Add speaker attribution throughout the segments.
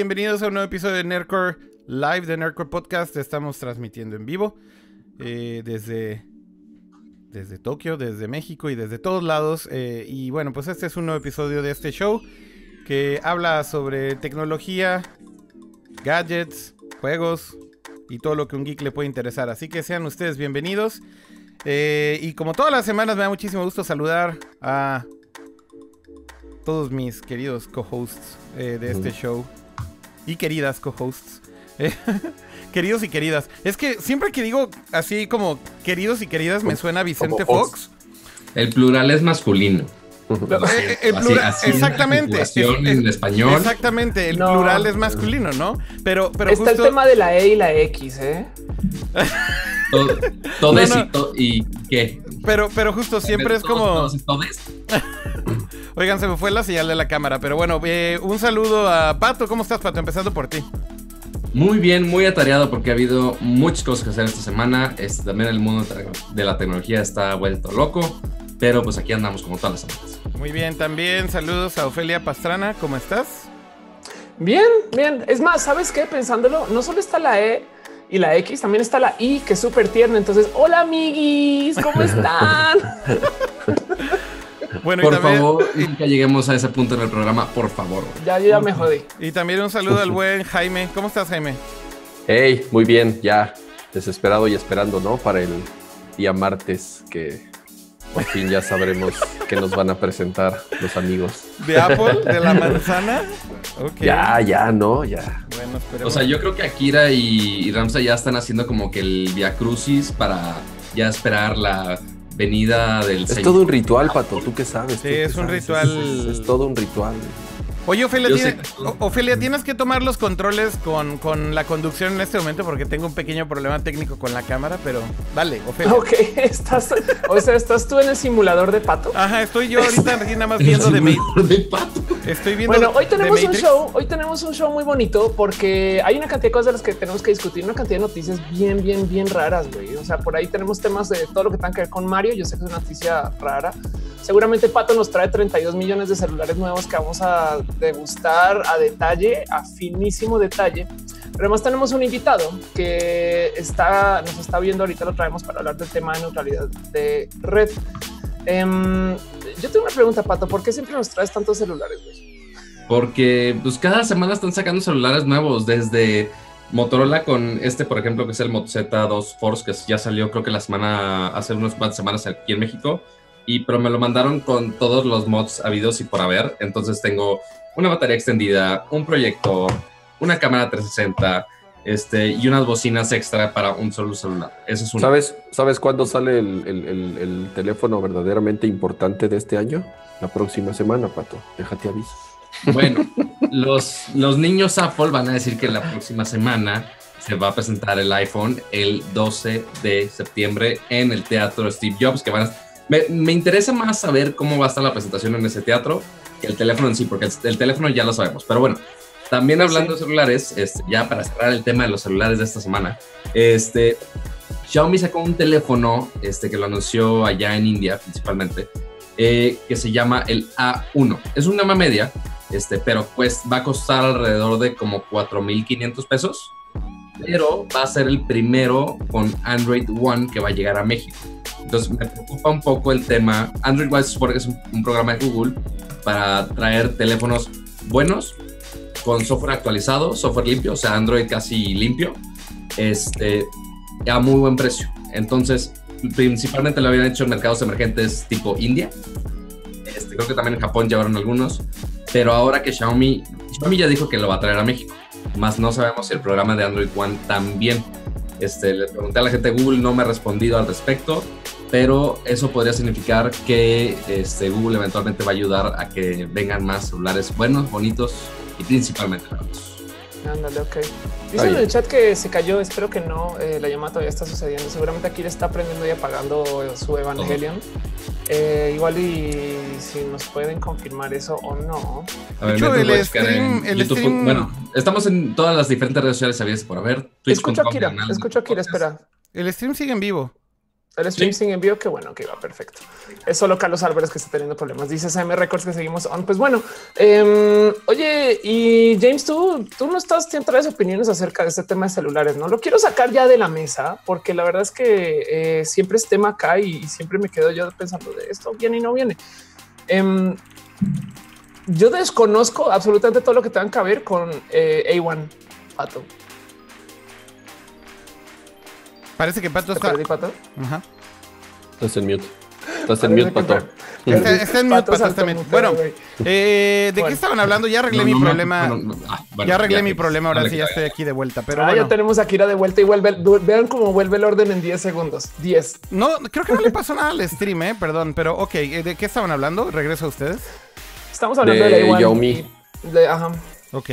Speaker 1: bienvenidos a un nuevo episodio de Nerdcore Live de Nerdcore Podcast. Estamos transmitiendo en vivo eh, desde, desde Tokio, desde México y desde todos lados. Eh, y bueno, pues este es un nuevo episodio de este show que habla sobre tecnología, gadgets, juegos y todo lo que un geek le puede interesar. Así que sean ustedes bienvenidos. Eh, y como todas las semanas me da muchísimo gusto saludar a todos mis queridos co-hosts eh, de este show. Y queridas co-hosts. Eh, queridos y queridas. Es que siempre que digo así como queridos y queridas me suena Vicente Fox.
Speaker 2: El plural es masculino.
Speaker 1: Eh, el plural, exactamente.
Speaker 2: en español.
Speaker 1: Exactamente, el plural es masculino, ¿no? Pero, pero
Speaker 3: Está el tema de la E y la X, ¿eh?
Speaker 2: todo, todo y, qué.
Speaker 1: Pero, pero justo siempre es como. Oigan, se me fue la señal de la cámara, pero bueno, eh, un saludo a Pato. ¿Cómo estás, Pato? Empezando por ti.
Speaker 2: Muy bien, muy atareado porque ha habido muchas cosas que hacer esta semana. Este, también el mundo de la tecnología está vuelto loco, pero pues aquí andamos como todas las semanas.
Speaker 1: Muy bien, también saludos a Ofelia Pastrana. ¿Cómo estás?
Speaker 3: Bien, bien. Es más, ¿sabes qué? Pensándolo, no solo está la E y la X, también está la I, que es súper tierna. Entonces, hola amiguis, ¿cómo están?
Speaker 2: Bueno, por favor, nunca lleguemos a ese punto en el programa, por favor.
Speaker 3: Ya, ya me jodí.
Speaker 1: Y también un saludo al buen Jaime. ¿Cómo estás, Jaime?
Speaker 4: Hey, muy bien, ya desesperado y esperando, ¿no? Para el día martes que por fin ya sabremos qué nos van a presentar los amigos.
Speaker 1: ¿De Apple? ¿De la manzana?
Speaker 4: Ya, ya, no, ya.
Speaker 2: Bueno, O sea, yo creo que Akira y, y Ramsa ya están haciendo como que el Via Crucis para ya esperar la venida del
Speaker 4: Es todo un ritual, Pato, ¿tú qué sabes?
Speaker 1: Sí, es un ritual.
Speaker 4: Es, todo un ritual.
Speaker 1: Oye, Ofelia, tienes que tomar los controles con, con, la conducción en este momento porque tengo un pequeño problema técnico con la cámara, pero dale, Ofelia.
Speaker 3: Ok, estás, o sea, ¿estás tú en el simulador de pato?
Speaker 1: Ajá, estoy yo ahorita nada más viendo de,
Speaker 2: de pato.
Speaker 1: Estoy viendo
Speaker 3: Bueno, hoy tenemos un show, hoy tenemos un show muy bonito porque hay una cantidad de cosas de las que tenemos que discutir, una cantidad de noticias bien, bien, bien raras, güey. O sea, por ahí tenemos temas de todo lo que tenga que ver con Mario. Yo sé que es una noticia rara. Seguramente Pato nos trae 32 millones de celulares nuevos que vamos a degustar a detalle, a finísimo detalle. Pero además tenemos un invitado que está, nos está viendo ahorita, lo traemos para hablar del tema de neutralidad de red. Em, yo tengo una pregunta, Pato, ¿por qué siempre nos traes tantos celulares?
Speaker 2: Porque pues cada semana están sacando celulares nuevos, desde Motorola con este, por ejemplo, que es el Moto Z2 Force, que ya salió creo que la semana, hace unas cuantas semanas aquí en México y pero me lo mandaron con todos los mods habidos y por haber. Entonces tengo una batería extendida, un proyector, una cámara 360 este, y unas bocinas extra para un solo celular. Eso es
Speaker 4: ¿Sabes, ¿Sabes cuándo sale el, el, el, teléfono verdaderamente importante de este año? La próxima semana, Pato. Déjate aviso.
Speaker 2: Bueno, los, los niños Apple van a decir que la próxima semana se va a presentar el iPhone el 12 de septiembre en el Teatro Steve Jobs, que van a me, interesa más saber cómo va a estar la presentación en ese teatro que el teléfono en sí, porque el, teléfono ya lo sabemos. Pero bueno, también hablando de celulares, este, ya para cerrar el tema de los celulares de esta semana, este, Xiaomi sacó un teléfono este, que lo anunció allá en India principalmente, eh, que se llama el A1. Es un gama media, este, pero pues va a costar alrededor de como 4.500 pesos, pero va a ser el primero con Android One que va a llegar a México. Entonces me preocupa un poco el tema. Android One es un, programa de Google para traer teléfonos buenos con software actualizado, software limpio, o sea, Android casi limpio, este, a muy buen precio. Entonces, principalmente lo habían hecho en mercados emergentes tipo India. Este, creo que también en Japón llevaron algunos. Pero ahora que Xiaomi, Xiaomi ya dijo que lo va a traer a México, más no sabemos si el programa de Android One también. Este, le pregunté a la gente de Google, no me ha respondido al respecto, pero eso podría significar que este, Google eventualmente va a ayudar a que vengan más celulares buenos, bonitos y principalmente baratos.
Speaker 3: Ándale, ok. Dicen en el chat que se cayó, espero que no, eh, la llamada todavía está sucediendo. Seguramente aquí le está aprendiendo y apagando su Evangelion. Eh, igual y si nos pueden confirmar eso o no.
Speaker 2: A ver, el stream, el stream... Bueno, estamos en todas las diferentes redes sociales, sabías por haber.
Speaker 3: Escucho a Kira, escucho a Kira, espera.
Speaker 1: El stream sigue en vivo.
Speaker 3: El stream
Speaker 2: Sí.
Speaker 3: sin envío, que bueno, que va perfecto. Es solo Carlos Álvarez que está teniendo problemas. Dice SM Records que seguimos on. Pues bueno, em, oye, y James, tú, tú no estás, traes opiniones acerca de este tema de celulares, no lo quiero sacar ya de la mesa, porque la verdad es que eh, siempre es tema acá y, y siempre me quedo yo pensando de esto viene y no viene. Em, yo desconozco absolutamente todo lo que tenga que ver con eh, A1, Pato.
Speaker 1: Parece que Pato
Speaker 3: ¿Te
Speaker 1: está.
Speaker 3: perdí, Pato?
Speaker 1: Ajá.
Speaker 4: Estás en mute. Estás en mute, Pato.
Speaker 1: Está, está en mute,
Speaker 3: Pato
Speaker 1: está mute. Bueno, eh, ¿de qué estaban hablando? Ya arreglé
Speaker 2: No,
Speaker 1: mi
Speaker 2: no
Speaker 1: problema.
Speaker 2: no, ah,
Speaker 1: ya arreglé
Speaker 2: ya,
Speaker 1: mi problema, ahora
Speaker 2: dale,
Speaker 1: sí ya estoy aquí de vuelta. Pero
Speaker 3: ah,
Speaker 1: bueno.
Speaker 3: ya tenemos a Kira de vuelta y vuelve. Vean cómo vuelve el orden en 10 segundos. 10.
Speaker 1: No, creo que no le pasó nada al stream, eh, perdón, pero ok, eh, ¿de qué estaban hablando? Regreso a ustedes.
Speaker 3: Estamos hablando de,
Speaker 4: De
Speaker 3: la A1
Speaker 4: Xiaomi.
Speaker 3: y De, ajá,
Speaker 1: Ok.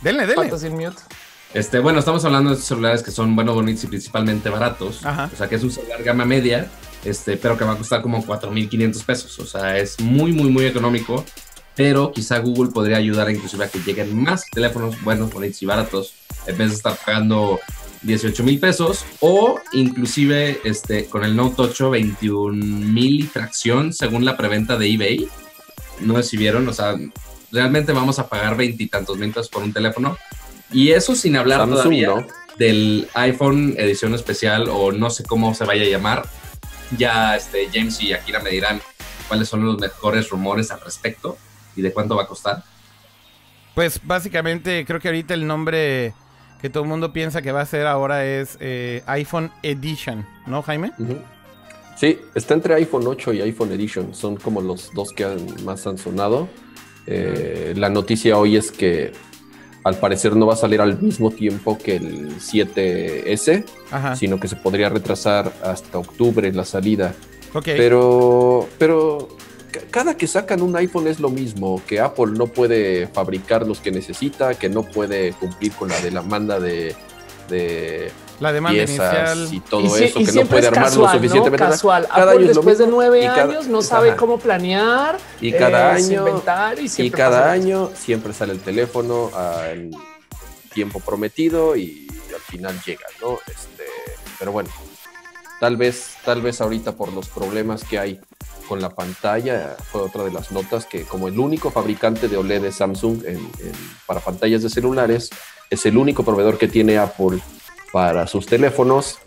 Speaker 1: Denle, denle.
Speaker 3: Pato sin mute.
Speaker 2: Este, bueno, estamos hablando de estos celulares que son buenos, bonitos y principalmente baratos.
Speaker 1: Ajá.
Speaker 2: O sea, que es un celular gama media, este, pero que va a costar como 4.500 pesos. O sea, es muy, muy, muy económico. Pero quizá Google podría ayudar inclusive a que lleguen más teléfonos buenos, bonitos y baratos, en vez de estar pagando 18 mil pesos o inclusive este, con el Note 8 21 mil y fracción según la preventa de eBay. No sé si vieron, o sea, realmente vamos a pagar veintitantos mil pesos por un teléfono. Y eso sin hablar
Speaker 4: Samsung,
Speaker 2: todavía
Speaker 4: ¿no?
Speaker 2: del iPhone edición especial o no sé cómo se vaya a llamar. Ya este, James y Akira me dirán cuáles son los mejores rumores al respecto y de cuánto va a costar.
Speaker 1: Pues básicamente creo que ahorita el nombre que todo el mundo piensa que va a ser ahora es eh, iPhone Edition, ¿no, Jaime?
Speaker 4: Sí, está entre iPhone 8 y iPhone Edition. Son como los dos que han- más han sonado. Eh, la noticia hoy es que al parecer no va a salir al mismo tiempo que el 7S,
Speaker 1: Ajá.
Speaker 4: sino que se podría retrasar hasta octubre la salida. Pero, pero ca- cada que sacan un iPhone es lo mismo, que Apple no puede fabricar los que necesita, que no puede cumplir con la demanda de, de
Speaker 1: la demanda
Speaker 4: piezas
Speaker 1: inicial.
Speaker 4: y todo
Speaker 3: y, si-
Speaker 4: eso,
Speaker 3: y
Speaker 4: que no puede
Speaker 3: es
Speaker 4: armar
Speaker 3: casual,
Speaker 4: lo suficientemente.
Speaker 3: ¿no? Casual.
Speaker 4: Cada
Speaker 3: Apple
Speaker 4: año
Speaker 3: después de nueve
Speaker 4: y cada-
Speaker 3: años no sabe
Speaker 4: Ajá.
Speaker 3: cómo planear.
Speaker 4: Y cada
Speaker 3: eh,
Speaker 4: año-
Speaker 3: inventario y,
Speaker 4: Y
Speaker 3: siempre
Speaker 4: cada
Speaker 3: pasa-
Speaker 4: año siempre sale el teléfono al tiempo prometido y al final llega, ¿no? Este, pero bueno, tal vez, tal vez ahorita por los problemas que hay con la pantalla, fue otra de las notas que como el único fabricante de OLED es Samsung en- en- para pantallas de celulares, es el único proveedor que tiene Apple para sus teléfonos,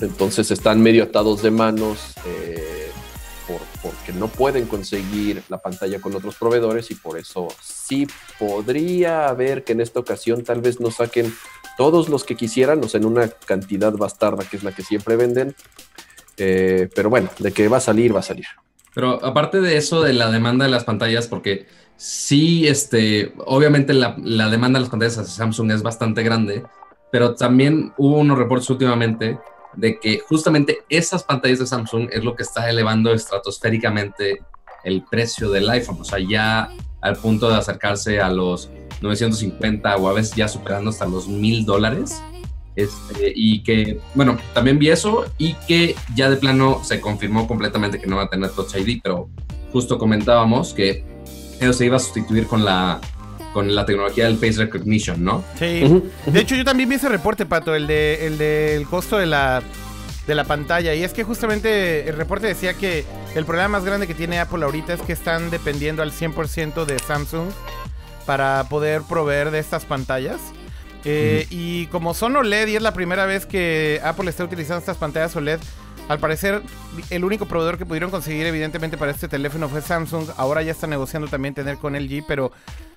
Speaker 4: entonces están medio atados de manos. eh, por- porque no pueden conseguir la pantalla con otros proveedores y por eso sí podría haber que en esta ocasión tal vez no saquen todos los que quisieran, o sea, en una cantidad bastarda que es la que siempre venden. Eh, pero bueno, de que va a salir, va a salir.
Speaker 2: Pero aparte de eso, de la demanda de las pantallas, porque sí, este, obviamente la, la demanda de las pantallas hacia Samsung es bastante grande, pero también hubo unos reportes últimamente de que justamente esas pantallas de Samsung es lo que está elevando estratosféricamente el precio del iPhone, o sea, ya al punto de acercarse a los 950 o a veces ya superando hasta los mil dólares. Este, y que, bueno, también vi eso y que ya de plano se confirmó completamente que no va a tener Touch ID, pero justo comentábamos que eso se iba a sustituir con la, con la tecnología del Face Recognition, ¿no?
Speaker 1: Sí. De hecho, yo también vi ese reporte, Pato, el de el del costo de la de la pantalla. Y es que justamente el reporte decía que el problema más grande que tiene Apple ahorita es que están dependiendo al 100% de Samsung para poder proveer de estas pantallas. Eh, Y como son OLED y es la primera vez que Apple está utilizando estas pantallas OLED, al parecer el único proveedor que pudieron conseguir evidentemente para este teléfono fue Samsung. Ahora ya está negociando también tener con LG, pero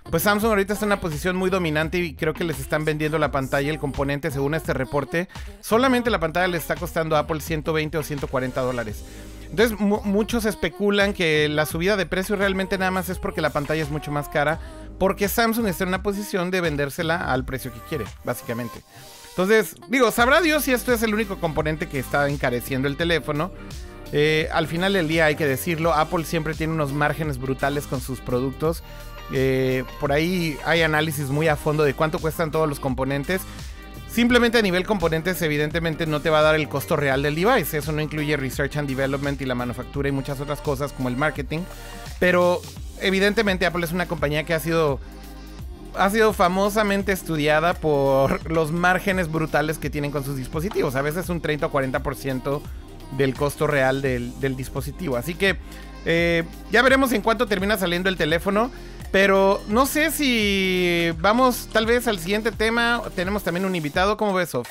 Speaker 1: pues Samsung ahorita está en una posición muy dominante y creo que les están vendiendo la pantalla el componente según este reporte. Solamente la pantalla le está costando a Apple 120 o 140 dólares. Entonces mu- muchos especulan que la subida de precio realmente nada más es porque la pantalla es mucho más cara, porque Samsung está en una posición de vendérsela al precio que quiere, básicamente. Entonces, digo, sabrá Dios si esto es el único componente que está encareciendo el teléfono. Eh, al final del día hay que decirlo, Apple siempre tiene unos márgenes brutales con sus productos. Eh, por ahí hay análisis muy a fondo de cuánto cuestan todos los componentes. Simplemente a nivel componentes, evidentemente no te va a dar el costo real del device. Eso no incluye research and development y la manufactura y muchas otras cosas como el marketing. Pero evidentemente Apple es una compañía que ha sido ha sido famosamente estudiada por los márgenes brutales que tienen con sus dispositivos. A veces un 30 o 40% del costo real del, dispositivo. Así que eh, ya veremos en cuánto termina saliendo el teléfono. Pero no sé si vamos tal vez al siguiente tema. Tenemos también un invitado. ¿Cómo ves, Sof?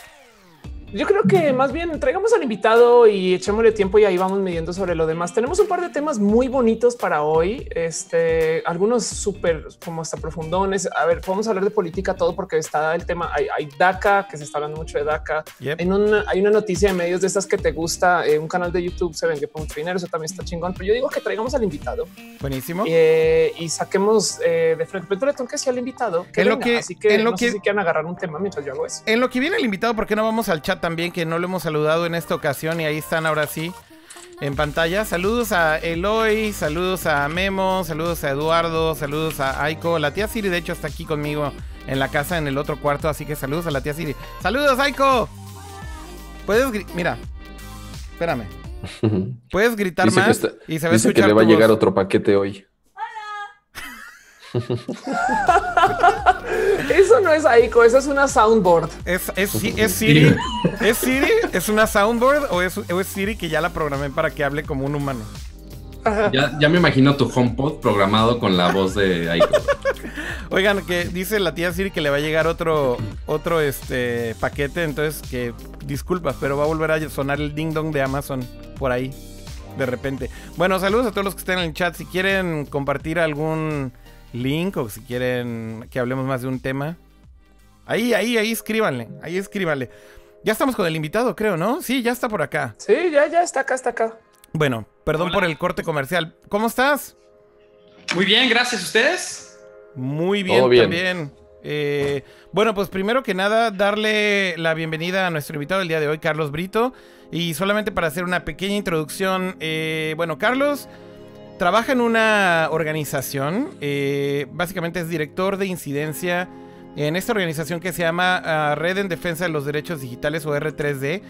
Speaker 3: Yo creo que más bien traigamos al invitado y echémosle tiempo y ahí vamos midiendo sobre lo demás. Tenemos un par de temas muy bonitos para hoy. Este, algunos súper como hasta profundones. A ver, podemos hablar de política todo porque está el tema. Hay, DACA, que se está hablando mucho de DACA. En una, hay una noticia de medios de estas que te gusta. Eh, un canal de YouTube se ven que por mucho dinero. Eso también está chingón. Pero yo digo que traigamos al invitado.
Speaker 1: Buenísimo.
Speaker 3: Eh, y saquemos eh, de frente. Pero le que sea el invitado. Que
Speaker 1: en lo que,
Speaker 3: Así que
Speaker 1: en lo
Speaker 3: no
Speaker 1: que,
Speaker 3: sé si quieren agarrar un tema mientras yo hago eso.
Speaker 1: En lo que viene el invitado, ¿por qué no vamos al chat también? Que no lo hemos saludado en esta ocasión y ahí están ahora sí en pantalla. Saludos a Eloy, saludos a Memo, saludos a Eduardo, saludos a Aiko. La tía Siri, de hecho, está aquí conmigo en la casa, en el otro cuarto, así que saludos a la tía Siri. ¡Saludos, Aiko! Puedes, mira, espérame. Puedes gritar más y se va a
Speaker 4: dice que le va a llegar otro paquete hoy.
Speaker 3: eso no es Aiko, eso es una soundboard.
Speaker 1: ¿Es, es, es Siri? ¿Es Siri? ¿Es una soundboard o es, es, Siri que ya la programé para que hable como un humano?
Speaker 2: Ya, ya, me imagino tu HomePod programado con la voz de Aiko.
Speaker 1: Oigan, que dice la tía Siri que le va a llegar otro, otro este, paquete, entonces que disculpas, pero va a volver a sonar el ding dong de Amazon por ahí de repente. Bueno, saludos a todos los que estén en el chat. Si quieren compartir algún link o si quieren que hablemos más de un tema. Ahí, ahí, ahí escríbanle, ahí escríbanle. Ya estamos con el invitado, creo, ¿no? Sí, ya está por acá.
Speaker 3: Sí, ya, ya está acá, está acá.
Speaker 1: Bueno, perdón por el corte comercial. ¿Cómo estás?
Speaker 5: Muy bien, gracias. ¿Ustedes?
Speaker 1: Muy bien, bien. también. Eh, bueno, pues primero que nada, darle la bienvenida a nuestro invitado del día de hoy, Carlos Brito. Y solamente para hacer una pequeña introducción, eh, bueno, Carlos trabaja en una organización, eh, básicamente es director de incidencia en esta organización que se llama ah, Red en Defensa de los Derechos Digitales o R3D.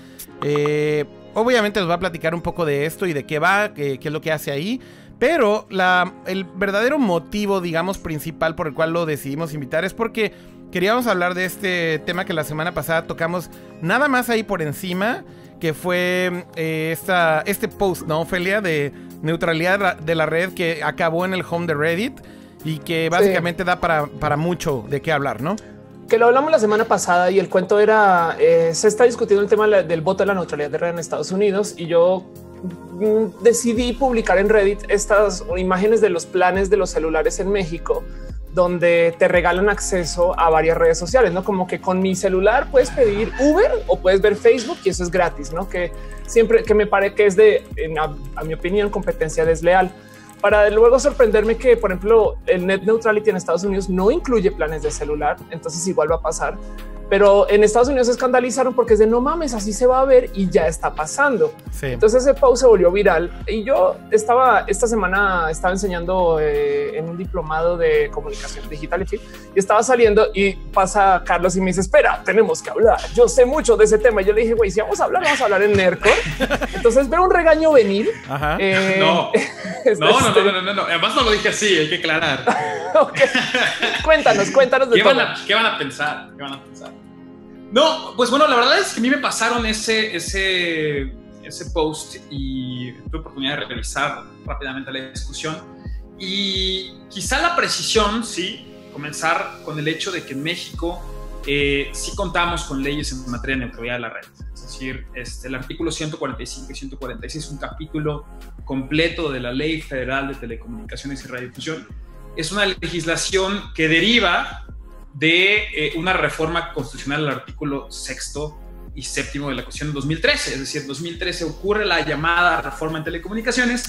Speaker 1: Eh, obviamente nos va a platicar un poco de esto y de qué va, qué, es lo que hace ahí. Pero el verdadero motivo, digamos, principal por el cual lo decidimos invitar es porque queríamos hablar de este tema que la semana pasada tocamos nada más ahí por encima, que fue eh, esta, este post, ¿no, Ofelia? De neutralidad de la red que acabó en el home de Reddit y que básicamente da para, para mucho de qué hablar, ¿no?
Speaker 3: Que lo hablamos la semana pasada y el cuento era, eh, se está discutiendo el tema del voto de la neutralidad de red en Estados Unidos y yo mm, decidí publicar en Reddit estas imágenes de los planes de los celulares en México donde te regalan acceso a varias redes sociales, no como que con mi celular puedes pedir Uber o puedes ver Facebook y eso es gratis, no que siempre que me parece que es de, a, mi opinión, competencia desleal. Para luego sorprenderme que, por ejemplo, el net neutrality en Estados Unidos no incluye planes de celular, entonces igual va a pasar. Pero en Estados Unidos se escandalizaron porque es de no mames, así se va a ver y ya está pasando. Entonces ese post se volvió viral y yo estaba esta semana estaba enseñando eh, en un diplomado de comunicación digital y, y estaba saliendo y pasa Carlos y me dice espera, tenemos que hablar. Yo sé mucho de ese tema. Yo le dije güey, si vamos a hablar, vamos a hablar en Nerco. Entonces veo un regaño venir.
Speaker 5: Eh, no. no, no, no, no, no, Además no lo dije así, hay que aclarar.
Speaker 3: Cuéntanos, cuéntanos de
Speaker 5: ¿Qué Van a, ¿Qué van a pensar? ¿Qué van a pensar? No, pues bueno, la verdad es que a mí me pasaron ese, ese, ese post y tuve oportunidad de revisar rápidamente la discusión. Y quizá la precisión, sí, comenzar con el hecho de que en México eh, sí contamos con leyes en materia de neutralidad de la red. Es decir, este, el artículo 145 y 146 es un capítulo completo de la Ley Federal de Telecomunicaciones y Radiodifusión. Es una legislación que deriva de eh, una reforma constitucional al artículo sexto y séptimo de la Constitución de 2013. Es decir, en 2013 ocurre la llamada reforma en telecomunicaciones,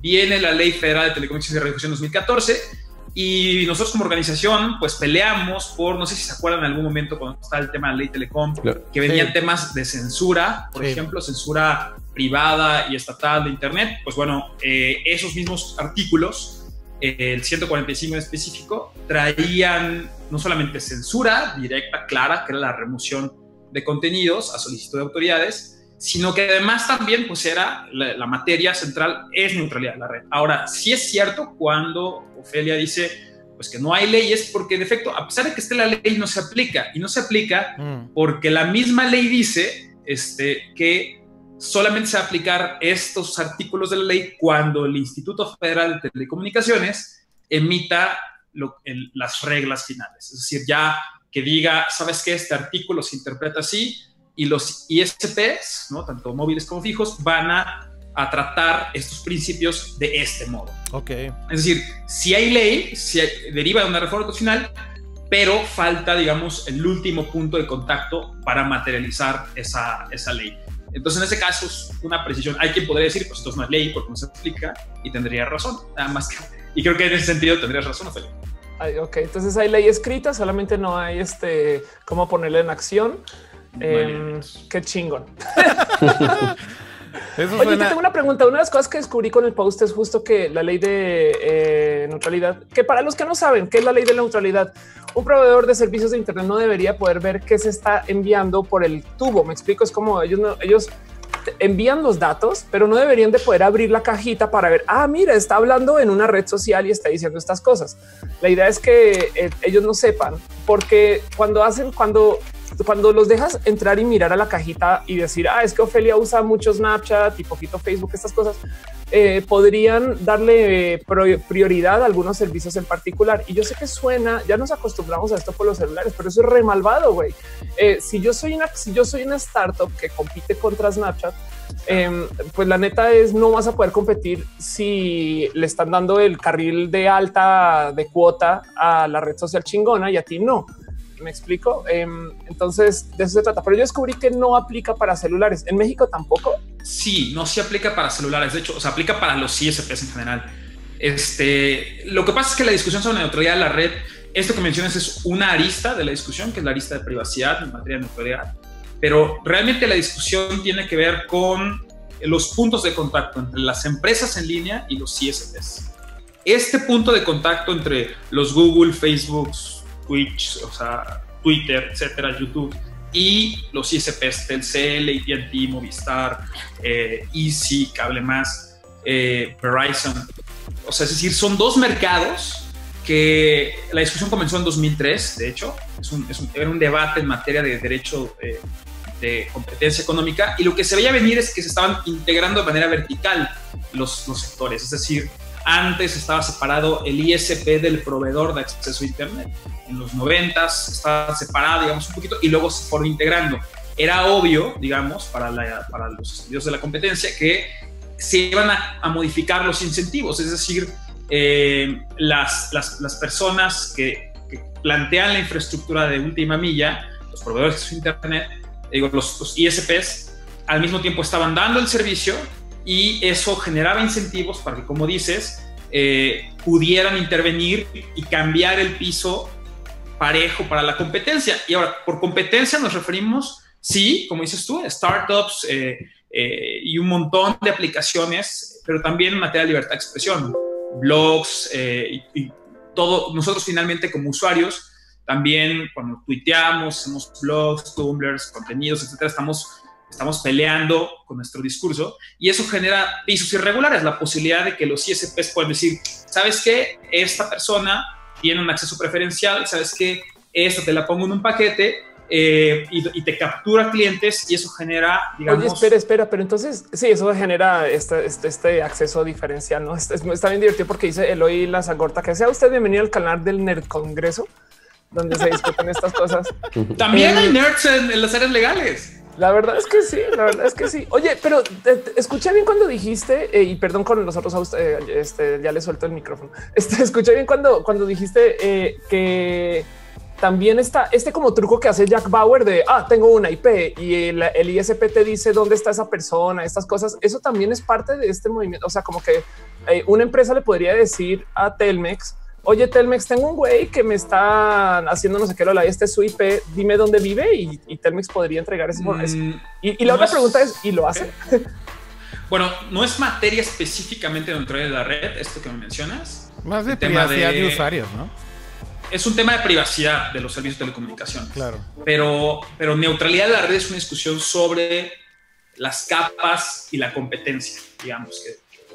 Speaker 5: viene la Ley Federal de Telecomunicaciones y Radiodifusión 2014 y nosotros como organización pues peleamos por, no sé si se acuerdan en algún momento cuando estaba el tema de la Ley Telecom, que venían temas de censura, por ejemplo, censura privada y estatal de Internet, pues bueno, eh, esos mismos artículos el 145 en específico, traían no solamente censura directa, clara, que era la remoción de contenidos a solicitud de autoridades, sino que además también pues era la, materia central es neutralidad de la red. Ahora, sí es cierto cuando Ofelia dice pues que no hay leyes porque en efecto, a pesar de que esté la ley, no se aplica. Y no se aplica
Speaker 1: Mm.
Speaker 5: porque la misma ley dice este, que solamente se va a aplicar estos artículos de la ley cuando el Instituto Federal de Telecomunicaciones emita lo- el- las reglas finales. Es decir, ya que diga, sabes que este artículo se interpreta así y los ISPs, ¿no? tanto móviles como fijos, van a, a tratar estos principios de este modo.
Speaker 1: Ok.
Speaker 5: Es decir, si hay ley, si hay- deriva de una reforma constitucional, pero falta, digamos, el último punto de contacto para materializar esa, esa ley. Entonces, en ese caso, es una precisión. Hay quien podría decir, pues esto no es ley porque no se aplica y tendría razón. Nada más que. Y creo que en ese sentido tendrías razón, Ophelia.
Speaker 3: Ay, ok, entonces hay ley escrita, solamente no hay este cómo ponerla en acción.
Speaker 5: No
Speaker 3: Em, qué chingón.
Speaker 1: Eso
Speaker 3: Oye, te
Speaker 1: suena.
Speaker 3: tengo una pregunta. Una de las cosas que descubrí con el post es justo que la ley de eh, neutralidad, que para los que no saben qué es la ley de neutralidad, un proveedor de servicios de Internet no debería poder ver qué se está enviando por el tubo. Me explico, es como ellos, no, ellos te- envían los datos, pero no deberían de poder abrir la cajita para ver, ah, mira, está hablando en una red social y está diciendo estas cosas. La idea es que eh, ellos no sepan, porque cuando hacen, cuando cuando los dejas entrar y mirar a la cajita y decir, ah, es que Ofelia usa mucho Snapchat y poquito Facebook, estas cosas, eh, podrían darle eh, prioridad a algunos servicios en particular. Y yo sé que suena, ya nos acostumbramos a esto por los celulares, pero eso es re malvado, güey. Eh, si yo soy una, si yo soy una startup que compite contra Snapchat, em, pues la neta es no vas a poder competir si le están dando el carril de alta de cuota a la red social chingona y a ti no. Me explico. Em, entonces de eso se trata. Pero yo descubrí que no aplica para celulares. En México tampoco.
Speaker 5: Sí, no se aplica para celulares, de hecho, o aplica para los ISPs en general. Este, lo que pasa es que la discusión sobre la neutralidad de la red, esto que mencionas es una arista de la discusión, que es la arista de privacidad en materia de neutralidad, pero realmente la discusión tiene que ver con los puntos de contacto entre las empresas en línea y los ISPs. Este punto de contacto entre los Google, Facebook, Twitch, o sea, Twitter, etcétera, YouTube, y los ISPs Telcel, AT&T, Movistar, eh, Easy, Cable Más, eh, Verizon. O sea, es decir, son dos mercados que la discusión comenzó en 2003, de hecho, es un, era un debate en materia de derecho eh, de competencia económica y lo que se veía venir es que se estaban integrando de manera vertical los, los sectores, es decir, antes estaba separado el ISP del proveedor de acceso a Internet. En los 90 estaba separado, digamos, un poquito y luego se fueron integrando. Era obvio, digamos, para, la, para los estudios de la competencia que se iban a, a modificar los incentivos, es decir, eh, las, las, las, personas que, que, plantean la infraestructura de última milla, los proveedores de acceso a Internet, digo, los, los ISPs, al mismo tiempo estaban dando el servicio y eso generaba incentivos para que, como dices, eh, pudieran intervenir y cambiar el piso parejo para la competencia. Y ahora, por competencia nos referimos, sí, como dices tú, startups eh, eh, y un montón de aplicaciones, pero también en materia de libertad de expresión, blogs y, y todo. Nosotros finalmente como usuarios, también cuando tuiteamos, hacemos blogs, tumblers, contenidos, etcétera, estamos estamos peleando con nuestro discurso y eso genera pisos irregulares, la posibilidad de que los ISPs puedan decir, ¿sabes qué? Esta persona tiene un acceso preferencial, ¿sabes qué? Esta te la pongo en un paquete eh, y, y, te captura clientes y eso genera, digamos...
Speaker 3: Oye, espera, espera, pero entonces, sí, eso genera este, este, este acceso diferencial, ¿no? Está, está bien divertido porque dice Eloy Lazagorta que sea usted bienvenido al canal del Nerd Congreso, donde se discuten estas cosas.
Speaker 5: También hay nerds en, en las áreas legales.
Speaker 3: La verdad es que sí, la verdad es que sí. Oye, pero te, escuché bien cuando dijiste, eh, y perdón con los otros, eh, este, ya le suelto el micrófono. Este, escuché bien cuando, cuando dijiste eh, que también está este como truco que hace Jack Bauer de, ah, tengo una IP y el, el ISP te dice dónde está esa persona, estas cosas. Eso también es parte de este movimiento. O sea, como que eh, una empresa le podría decir a Telmex, oye Telmex, tengo un güey que me está haciendo no sé qué, lo la este es su IP, dime dónde vive y, y Telmex podría entregar ese mm, Y, y la no otra es, pregunta es, ¿y lo hace?
Speaker 5: ¿eh? Bueno, no es materia específicamente de neutralidad de la red, esto que me mencionas.
Speaker 1: Más de privacidad de, de, usuarios, ¿no?
Speaker 5: Es un tema de privacidad de los servicios de telecomunicaciones.
Speaker 1: Claro.
Speaker 5: Pero, pero neutralidad de la red es una discusión sobre las capas y la competencia, digamos,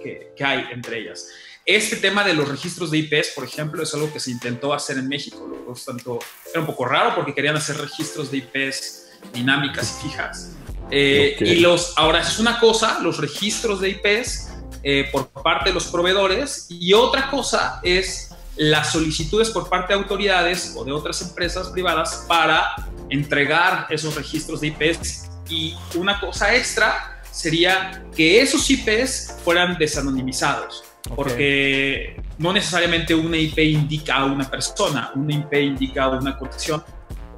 Speaker 5: que, que, hay entre ellas. Este tema de los registros de IPs, por ejemplo, es algo que se intentó hacer en México. Luego, tanto, era un poco raro porque querían hacer registros de IPs dinámicas y fijas. Eh, y los, ahora es una cosa, los registros de IPs eh, por parte de los proveedores, y otra cosa es las solicitudes por parte de autoridades o de otras empresas privadas para entregar esos registros de IPs. Y una cosa extra sería que esos IPs fueran desanonimizados. Porque no necesariamente una IP indica a una persona, una IP indica a una conexión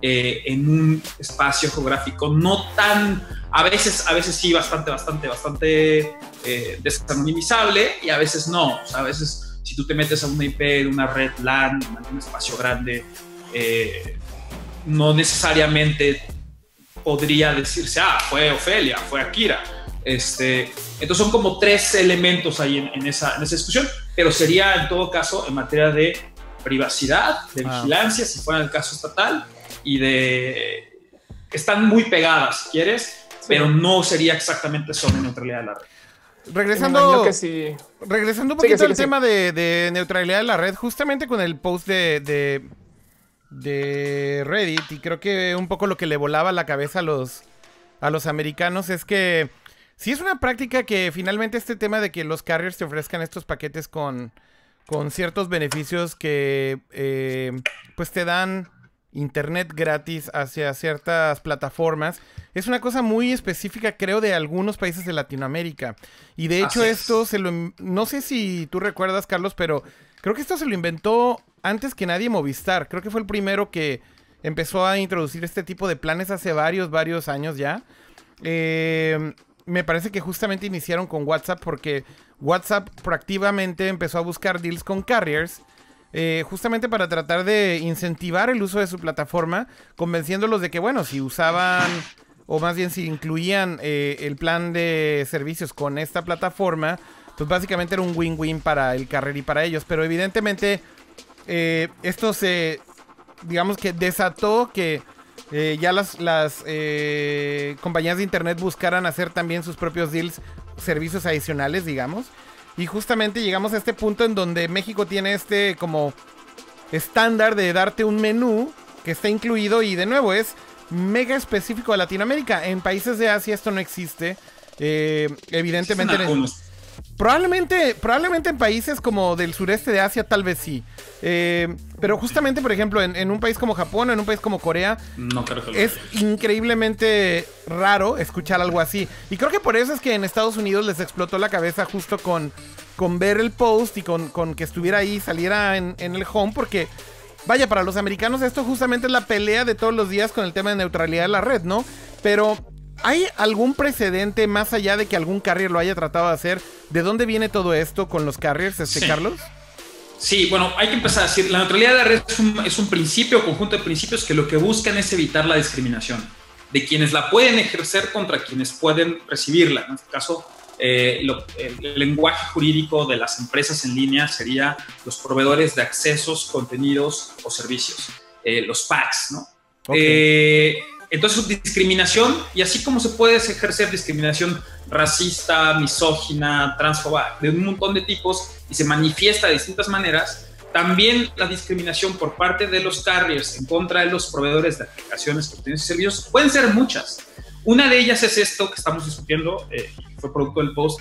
Speaker 5: eh, en un espacio geográfico no tan, a veces, a veces sí, bastante, bastante, bastante eh, desanonimizable y a veces no. O sea, a veces si tú te metes a una IP de una red LAN, en un espacio grande, eh, no necesariamente podría decirse, ah, fue Ofelia, fue Akira. Este, entonces son como tres elementos ahí en, esa, en esa discusión, pero sería en todo caso en materia de privacidad, de ah. vigilancia, si fuera el caso estatal, y de... Están muy pegadas, quieres, pero no sería exactamente sobre neutralidad de la red.
Speaker 1: Regresando, regresando un poquito al tema de, neutralidad de la red, justamente con el post de, de, de, Reddit, y creo que un poco lo que le volaba la cabeza a los, a los americanos es que si es una práctica que finalmente este tema de que los carriers te ofrezcan estos paquetes con, con ciertos beneficios que eh, pues te dan internet gratis hacia ciertas plataformas. Es una cosa muy específica, creo, de algunos países de Latinoamérica. Y de hecho esto se lo... No sé si tú recuerdas, Carlos, pero creo que esto se lo inventó antes que nadie Movistar. Creo que fue el primero que empezó a introducir este tipo de planes hace varios, varios años ya. Eh, me parece que justamente iniciaron con WhatsApp porque WhatsApp proactivamente empezó a buscar deals con carriers eh, justamente para tratar de incentivar el uso de su plataforma, convenciéndolos de que, bueno, si usaban, o más bien si incluían eh, el plan de servicios con esta plataforma, pues básicamente era un win-win para el carrer y para ellos. Pero evidentemente eh, esto se, digamos que desató que ya las, las compañías de internet buscaran hacer también sus propios deals, servicios adicionales, digamos. Y justamente llegamos a este punto en donde México tiene este como estándar de darte un menú que está incluido y de nuevo es mega específico de Latinoamérica. En países de Asia esto no existe. Eh, evidentemente... Probablemente, probablemente en países como del sureste de Asia tal vez sí. Eh, pero justamente, por ejemplo, en, un país como Japón, en un país como Corea,
Speaker 5: no
Speaker 1: es increíblemente raro escuchar algo así. Y creo que por eso es que en Estados Unidos les explotó la cabeza justo con, con ver el post y con, con que estuviera ahí, saliera en, en el home, porque vaya, para los americanos esto justamente es la pelea de todos los días con el tema de neutralidad de la red, ¿no? Pero ¿Hay algún precedente más allá de que algún carrier lo haya tratado de hacer? ¿De dónde viene todo esto con los carriers, este Carlos?
Speaker 5: Sí, bueno, hay que empezar a decir, la neutralidad de la red es un, principio, conjunto de principios que lo que buscan es evitar la discriminación de quienes la pueden ejercer contra quienes pueden recibirla. En este caso, eh, el, lenguaje jurídico de las empresas en línea sería los proveedores de accesos, contenidos o servicios, eh, los PACs, ¿no? Eh, entonces, discriminación, y así como se puede ejercer discriminación racista, misógina, transfoba, de un montón de tipos, y se manifiesta de distintas maneras, también la discriminación por parte de los carriers en contra de los proveedores de aplicaciones, contenidos y servicios pueden ser muchas. Una de ellas es esto que estamos discutiendo, eh, fue producto del post,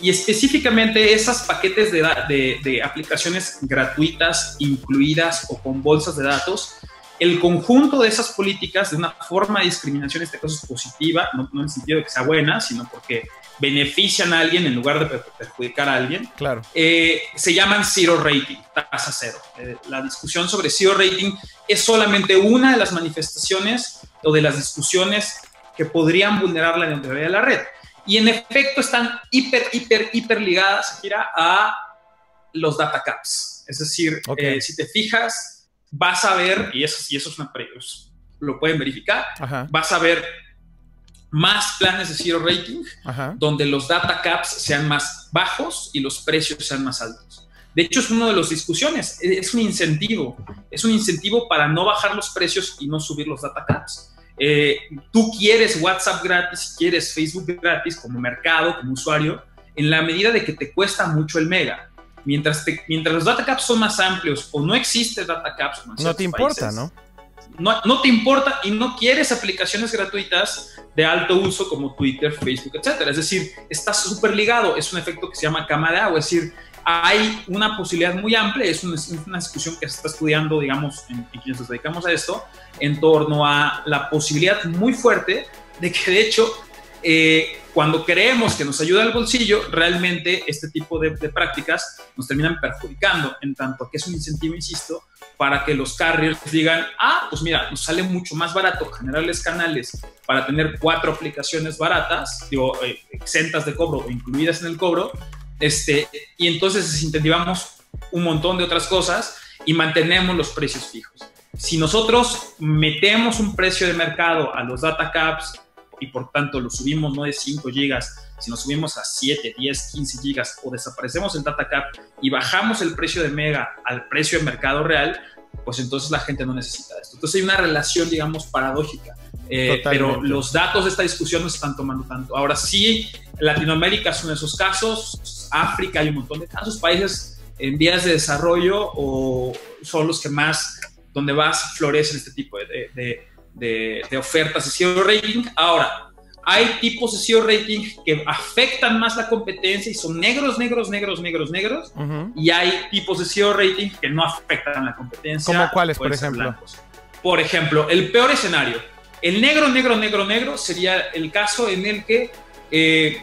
Speaker 5: y específicamente esos paquetes de, de, de, aplicaciones gratuitas incluidas o con bolsas de datos el conjunto de esas políticas de una forma de discriminación, en este caso es positiva, no, en el sentido de que sea buena, sino porque benefician a alguien en lugar de perjudicar a alguien,
Speaker 1: claro.
Speaker 5: Eh, se llaman zero rating, tasa cero. Eh, la discusión sobre zero rating es solamente una de las manifestaciones o de las discusiones que podrían vulnerar la neutralidad de la red. Y en efecto están hiper, hiper, hiper ligadas, a los data caps. Es decir, eh, si te fijas, vas a ver, y eso, y eso es una lo pueden verificar, vas a ver más planes de zero rating donde los data caps sean más bajos y los precios sean más altos. De hecho, es una de las discusiones, es un incentivo, es un incentivo para no bajar los precios y no subir los data caps. eh, tú quieres WhatsApp gratis, quieres Facebook gratis como mercado, como usuario, en la medida de que te cuesta mucho el mega. Mientras, mientras los data caps son más amplios o no existe data caps,
Speaker 1: no te importa, ¿no?
Speaker 5: ¿no? No te importa y no quieres aplicaciones gratuitas de alto uso como Twitter, Facebook, etcétera. Es decir, está súper ligado. Es un efecto que se llama cama de agua. Es decir, hay una posibilidad muy amplia, es una, discusión que se está estudiando, digamos, en, quienes nos dedicamos a esto, en torno a la posibilidad muy fuerte de que, de hecho, eh, cuando creemos que nos ayuda al bolsillo, realmente este tipo de, de, prácticas nos terminan perjudicando, en tanto que es un incentivo, insisto, para que los carriers digan, ah, pues mira, nos sale mucho más barato generarles canales para tener cuatro aplicaciones baratas, digo, eh, exentas de cobro o incluidas en el cobro, este, y entonces desincentivamos un montón de otras cosas y mantenemos los precios fijos. Si nosotros metemos un precio de mercado a los data caps y por tanto lo subimos no de 5 gigas, sino subimos a 7, 10, 15 gigas o desaparecemos el data cap y bajamos el precio de mega al precio de mercado real, pues entonces la gente no necesita esto. Entonces hay una relación, digamos, paradójica. Eh, pero los datos de esta discusión no se están tomando tanto. Ahora sí, Latinoamérica son esos casos, África hay un montón de casos, países en vías de desarrollo o son los que más, donde más florecen este tipo de, de, ofertas de zero rating. Ahora, hay tipos de SEO rating que afectan más la competencia y son negros, negros, negros, negros, negros. Y hay tipos de SEO rating que no afectan la competencia.
Speaker 1: ¿Cómo cuáles, por ejemplo?
Speaker 5: Por ejemplo, el peor escenario. El negro, negro, negro, negro sería el caso en el que, eh,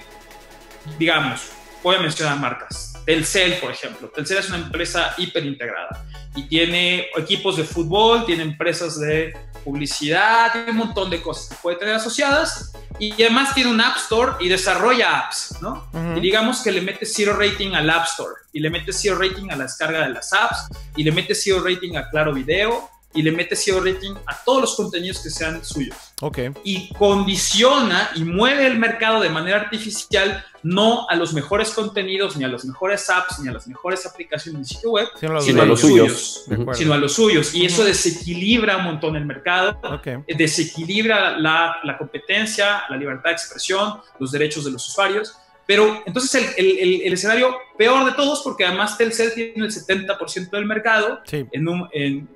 Speaker 5: digamos, voy a mencionar marcas. Telcel, por ejemplo. Telcel es una empresa hiperintegrada y tiene equipos de fútbol, tiene empresas de publicidad, tiene un montón de cosas que puede tener asociadas y además tiene un App Store y desarrolla apps, ¿no? Y digamos que le mete zero rating al App Store y le mete zero rating a la descarga de las apps y le mete zero rating a Claro Video y le mete SEO rating a todos los contenidos que sean suyos.
Speaker 1: Ok.
Speaker 5: Y condiciona y mueve el mercado de manera artificial no a los mejores contenidos, ni a las mejores apps, ni a las mejores aplicaciones de sitio web,
Speaker 4: sino, a los suyos.
Speaker 5: Sino a los suyos. Y eso desequilibra un montón el mercado, desequilibra la, la, competencia, la libertad de expresión, los derechos de los usuarios. Pero entonces el, el, el, escenario peor de todos, porque además Telcel tiene el 70% del mercado en, un, en,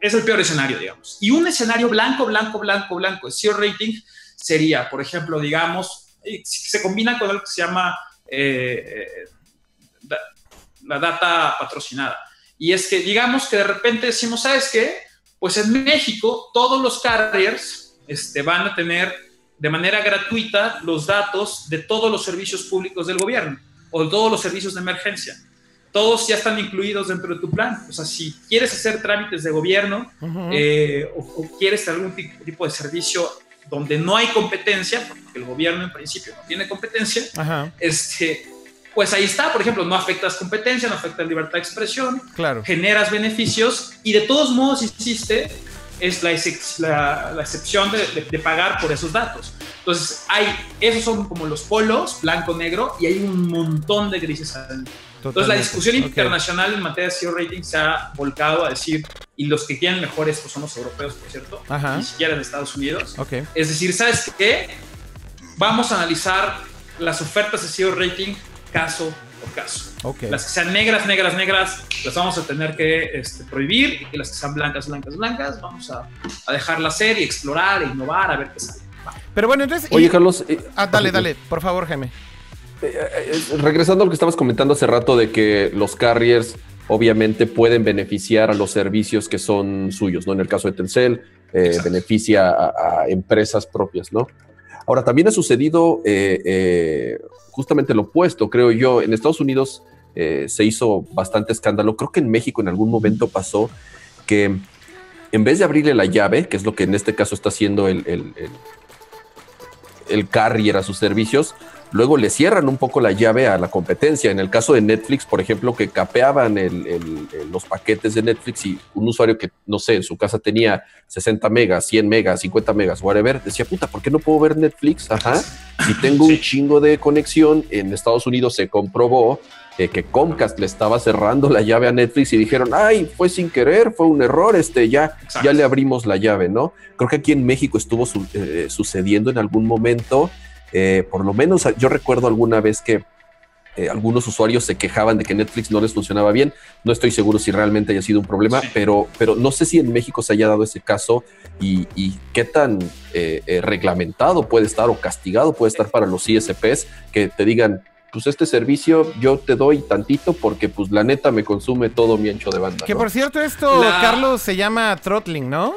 Speaker 5: es el peor escenario, digamos. Y un escenario blanco, blanco, blanco, blanco de SEO rating sería, por ejemplo, digamos, se combina con algo que se llama eh, la data patrocinada. Y es que, digamos que de repente decimos, ¿sabes qué? Pues en México todos los carriers este, van a tener de manera gratuita los datos de todos los servicios públicos del gobierno o todos los servicios de emergencia todos ya están incluidos dentro de tu plan. O sea, si quieres hacer trámites de gobierno eh, o, quieres algún tipo de servicio donde no hay competencia, porque el gobierno en principio no tiene competencia, este, pues ahí está, por ejemplo, no afectas competencia, no afectas libertad de expresión,
Speaker 1: claro.
Speaker 5: generas beneficios y de todos modos existe es la, la, excepción de, de, pagar por esos datos. Entonces, hay, esos son como los polos, blanco-negro, y hay un montón de grises adentro. Entonces la discusión internacional en materia de SEO rating se ha volcado a decir, y los que tienen mejores pues son los europeos, por cierto, ni siquiera en Estados Unidos. Es decir, ¿sabes qué? Vamos a analizar las ofertas de SEO rating caso por caso. Las que sean negras, negras, negras, las vamos a tener que este, prohibir, y las que sean blancas, blancas, blancas, vamos a, a dejarlas ser y explorar, e innovar, a ver qué sale.
Speaker 1: Pero bueno, entonces...
Speaker 4: Oye, Carlos... Eh,
Speaker 1: ah, dale, dale, por favor, Jaime.
Speaker 4: Eh, eh, regresando a lo que estabas comentando hace rato de que los carriers obviamente pueden beneficiar a los servicios que son suyos, ¿no? En el caso de Telcel, eh, beneficia a, empresas propias, ¿no? Ahora, también ha sucedido justamente lo opuesto, creo yo. En Estados Unidos se hizo bastante escándalo. Creo que en México en algún momento pasó que en vez de abrirle la llave, que es lo que en este caso está haciendo el, el, el, el carrier a sus servicios, luego le cierran un poco la llave a la competencia. En el caso de Netflix, por ejemplo, que capeaban el- los paquetes de Netflix y un usuario que, no sé, en su casa tenía 60 megas, 100 megas, 50 megas, whatever, decía, puta, ¿por qué no puedo ver Netflix? Ajá. Si tengo un chingo de conexión, en Estados Unidos se comprobó eh, que Comcast le estaba cerrando la llave a Netflix y dijeron, ay, fue sin querer, fue un error, este, ya,
Speaker 5: Exacto.
Speaker 4: ya le abrimos la llave, ¿no? Creo que aquí en México estuvo su- eh, sucediendo en algún momento, eh, por lo menos yo recuerdo alguna vez que eh, algunos usuarios se quejaban de que Netflix no les funcionaba bien, no estoy seguro si realmente haya sido un problema,
Speaker 5: Sí.
Speaker 4: pero, pero no sé si en México se haya dado ese caso y, y qué tan eh, eh, reglamentado puede estar o castigado puede estar para los ISPs que te digan, pues este servicio yo te doy tantito porque pues la neta me consume todo mi ancho de banda.
Speaker 1: Que
Speaker 4: ¿no?
Speaker 1: por cierto, esto,
Speaker 5: La-
Speaker 1: Carlos, se llama throttling, ¿no?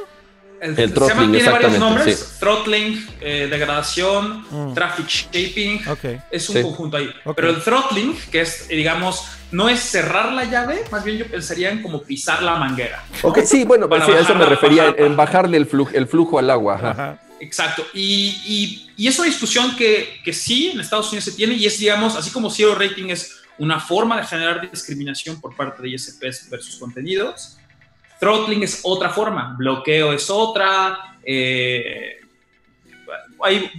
Speaker 5: El,
Speaker 4: El
Speaker 5: se
Speaker 4: throttling,
Speaker 5: llama- tiene varios nombres:
Speaker 4: sí.
Speaker 5: throttling, eh, degradación,
Speaker 1: Mm.
Speaker 5: traffic shaping.
Speaker 1: Ok.
Speaker 5: Es un
Speaker 4: Sí.
Speaker 5: conjunto ahí.
Speaker 1: Ok.
Speaker 5: Pero el throttling, que es, digamos, no es cerrar la llave, más bien yo pensaría en como pisar la manguera.
Speaker 4: Ok, sí, bueno,
Speaker 5: Para
Speaker 4: sí, a eso me refería, en,
Speaker 5: bajarla.
Speaker 4: en bajarle el flujo, el flujo al agua. ajá.
Speaker 1: Ajá.
Speaker 5: Exacto. Y, y- y es una discusión que, que sí en Estados Unidos se tiene y es, digamos, así como zero rating es una forma de generar discriminación por parte de ISPs versus contenidos, throttling es otra forma, bloqueo es otra, eh, hay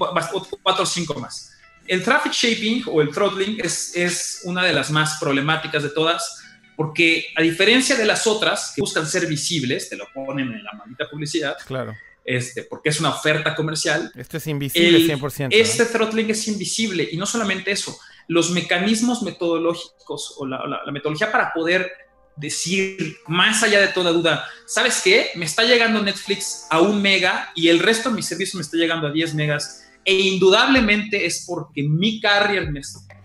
Speaker 5: cuatro o cinco más. El traffic shaping o el throttling es, es una de las más problemáticas de todas porque a diferencia de las otras que buscan ser visibles, te lo ponen en la maldita publicidad,
Speaker 1: Claro.
Speaker 5: este, porque es una oferta comercial.
Speaker 1: Esto es invisible
Speaker 5: El-
Speaker 1: 100%. ¿no?
Speaker 5: Este throttling es invisible y no solamente eso, los mecanismos metodológicos o la, la- la metodología para poder decir más allá de toda duda, ¿sabes qué? Me está llegando Netflix a un mega y el resto de mi servicio me está llegando a 10 megas e indudablemente es porque mi carrier me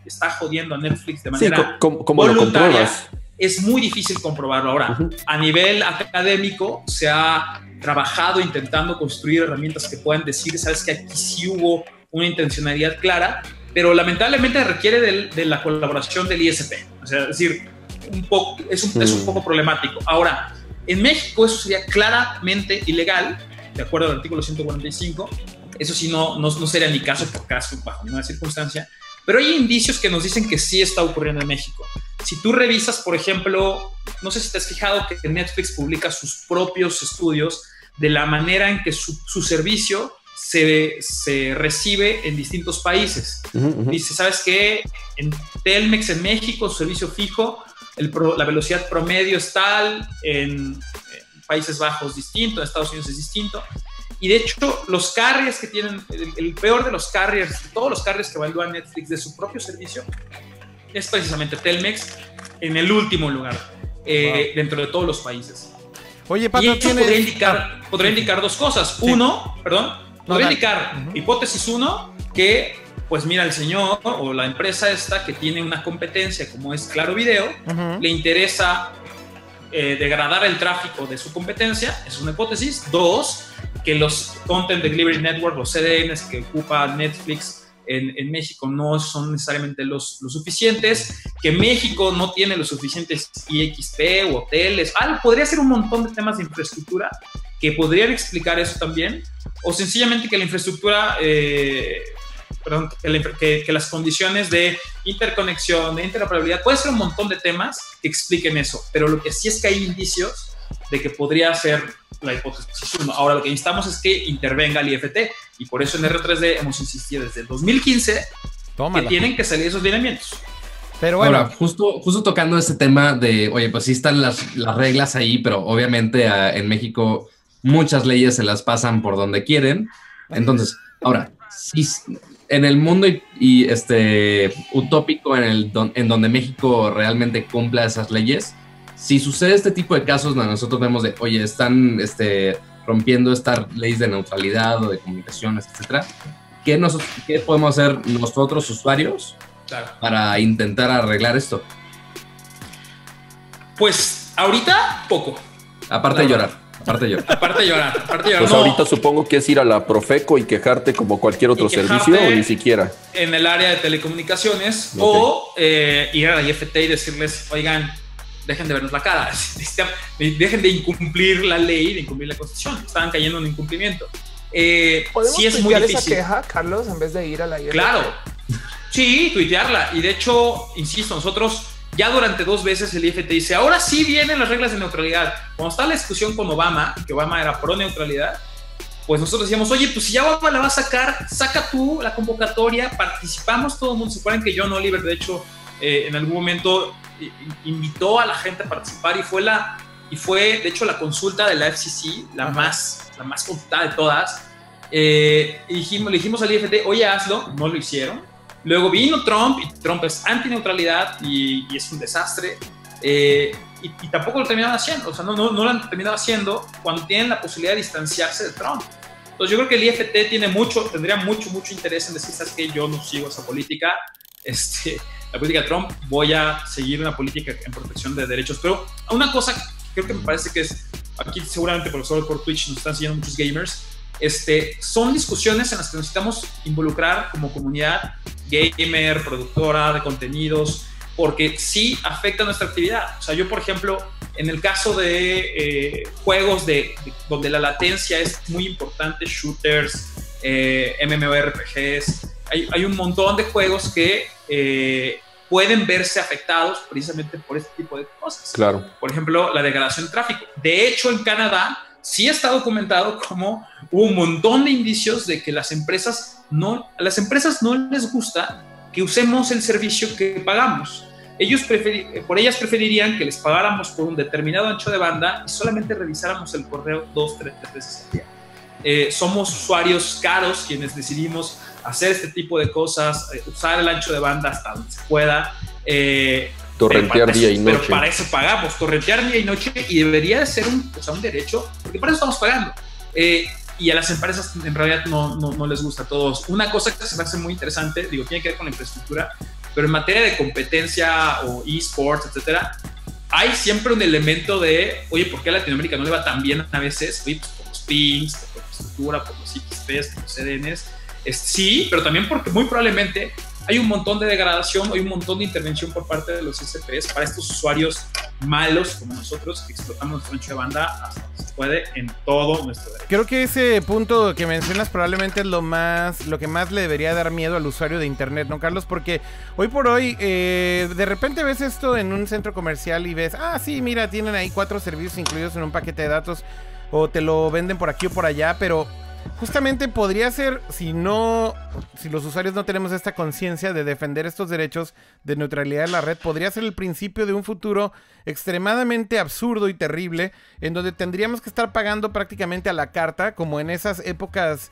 Speaker 5: está jodiendo a Netflix de
Speaker 4: Sí,
Speaker 5: manera
Speaker 4: co- com- ¿cómo lo
Speaker 5: voluntaria. es muy difícil comprobarlo. Ahora, a nivel académico, se ha trabajado intentando construir herramientas que puedan decir, sabes que aquí sí hubo una intencionalidad clara, pero lamentablemente requiere del- de la colaboración del ISP. O sea, es decir, un poco, es, un, es un
Speaker 4: Mm.
Speaker 5: poco problemático. Ahora, en México eso sería claramente ilegal, de acuerdo al artículo 145. Eso sí, no, no, no sería ni caso por caso, bajo ninguna circunstancia. Pero hay indicios que nos dicen que sí está ocurriendo en México. Si tú revisas, por ejemplo, no sé si te has fijado que Netflix publica sus propios estudios de la manera en que su, su servicio se, se recibe en distintos países.
Speaker 4: Ujú, ujú.
Speaker 5: Dice, ¿sabes qué? En Telmex en México, su servicio fijo, el pro- la velocidad promedio es tal, en, en Países Bajos distinto, en Estados Unidos es distinto. Y de hecho, los carriers que tienen, el, el peor de los carriers, todos los carriers que evalúan Netflix de su propio servicio, es precisamente Telmex en el último lugar, eh, dentro de todos los países.
Speaker 1: Oye,
Speaker 5: Y
Speaker 1: Pato,
Speaker 5: esto
Speaker 1: tienes...
Speaker 5: podría indicar,
Speaker 1: Ah,
Speaker 5: podría
Speaker 1: sí.
Speaker 5: indicar dos cosas. Uno, perdón, podría
Speaker 1: dale.
Speaker 5: indicar,
Speaker 1: Ujú.
Speaker 5: hipótesis uno, que pues mira, el señor o la empresa esta que tiene una competencia como es Claro Video, le interesa eh, degradar el tráfico de su competencia, es una hipótesis. Dos, que los Content Delivery Network, los CDNs que ocupa Netflix en, en México no son necesariamente los, los suficientes, que México no tiene los suficientes IXP o hoteles. Ah, podría ser un montón de temas de infraestructura que podrían explicar eso también, o sencillamente que la infraestructura, eh, perdón, que, la que- que las condiciones de interconexión, de interoperabilidad, puede ser un montón de temas que expliquen eso, pero lo que sí es que hay indicios de que podría ser la hipótesis 1. Ahora lo que necesitamos es que intervenga el IFT y por eso en R3D hemos insistido desde el 2015 que
Speaker 1: Tómala.
Speaker 5: tienen que salir esos lineamientos.
Speaker 1: Pero bueno,
Speaker 2: Ahora, justo, justo tocando este tema de, oye, pues sí están las, las reglas ahí, pero obviamente ah, en México muchas leyes se las pasan por donde quieren. Entonces, ahora, si s- en el mundo y, y, este utópico en, el, don- en donde México realmente cumpla esas leyes, si sucede este tipo de casos donde nosotros vemos de, oye, están este, rompiendo estas leyes de neutralidad o de comunicaciones, etcétera, ¿qué, nos, ¿qué podemos hacer nosotros, usuarios,
Speaker 5: Claro.
Speaker 2: para intentar arreglar esto?
Speaker 5: Pues ahorita poco.
Speaker 2: Aparte de llorar, aparte de llorar.
Speaker 5: Aparte de llorar, aparte llorar.
Speaker 4: Pues
Speaker 5: No,
Speaker 4: ahorita supongo que es ir a la Profeco y quejarte como cualquier otro servicio o ni siquiera.
Speaker 5: en el área de telecomunicaciones o eh, ir a la IFT y decirles, oigan, dejen de vernos la cara, dejen de incumplir la ley, de incumplir la constitución, estaban cayendo en incumplimiento. Eh,
Speaker 3: ¿Podemos
Speaker 5: sí es muy
Speaker 3: tuitear esa
Speaker 5: difícil.
Speaker 3: queja, Carlos, en vez de ir a la IFT?
Speaker 5: Claro, Sí, tuitearla. Y de hecho, insisto, nosotros ya durante dos veces el IFT dice, ahora sí vienen las reglas de neutralidad. Cuando está la discusión con Obama, que Obama era pro neutralidad, pues nosotros decíamos, oye, pues si ya Obama la va a sacar, saca tú la convocatoria, participamos todo el mundo. Se acuerdan que John Oliver, de hecho, eh, en algún momento invitó a la gente a participar y fue la, y fue, de hecho, la consulta de la FCC, la más, la más consultada de todas. Eh, dijimos, le dijimos al IFT, oye, hazlo, no lo hicieron. Luego vino Trump y Trump es antineutralidad y, y es un desastre. Eh, y, tampoco lo terminaron haciendo, o sea, no, no, no, lo han terminado haciendo cuando tienen la posibilidad de distanciarse de Trump. Entonces yo creo que el IFT tiene mucho, tendría mucho, mucho interés en decir, sabes que yo no sigo esa política, este, la política de Trump, voy a seguir una política en protección de derechos. Pero una cosa creo que me parece que es, aquí seguramente por, por Twitch nos están siguiendo muchos gamers, este, son discusiones en las que necesitamos involucrar como comunidad gamer, productora de contenidos, porque sí afecta nuestra actividad. O sea, yo, por ejemplo, en el caso de eh, juegos de, donde la latencia es muy importante, shooters, eh, MMORPGs, hay, hay, un montón de juegos que eh, pueden verse afectados precisamente por este tipo de cosas.
Speaker 4: Claro.
Speaker 5: Por ejemplo, la degradación de tráfico. De hecho, en Canadá sí está documentado como un montón de indicios de que las empresas no, a las empresas no les gusta que usemos el servicio que pagamos. Ellos por ellas preferirían que les pagáramos por un determinado ancho de banda y solamente revisáramos el correo dos, tres veces al día. Eh, somos usuarios caros quienes decidimos hacer este tipo de cosas, eh, usar el ancho de banda hasta donde se pueda.
Speaker 4: Eh, torrentear día y noche.
Speaker 5: Pero para eso pagamos, torrentear día y noche y debería de ser un, o sea, un derecho, porque para eso estamos pagando. Eh, y a las empresas en realidad no, no, no, les gusta a todos. Una cosa que se me hace muy interesante, digo, tiene que ver con la infraestructura, pero en materia de competencia o esports, etcétera, hay siempre un elemento de, oye, ¿por qué a Latinoamérica no le va tan bien a veces? Oye, pues por los pings, por la infraestructura, por los XPs, por los CDNs sí, pero también porque muy probablemente hay un montón de degradación, hay un montón de intervención por parte de los SPS para estos usuarios malos como nosotros que explotamos nuestro ancho de banda hasta donde se puede en todo nuestro derecho.
Speaker 1: Creo que ese punto que mencionas probablemente es lo más, lo que más le debería dar miedo al usuario de internet, ¿no, Carlos? Porque hoy por hoy, eh, de repente ves esto en un centro comercial y ves, ah, sí, mira, tienen ahí cuatro servicios incluidos en un paquete de datos o te lo venden por aquí o por allá, pero justamente podría ser, si no, si los usuarios no tenemos esta conciencia de defender estos derechos de neutralidad de la red, podría ser el principio de un futuro extremadamente absurdo y terrible, en donde tendríamos que estar pagando prácticamente a la carta, como en esas épocas.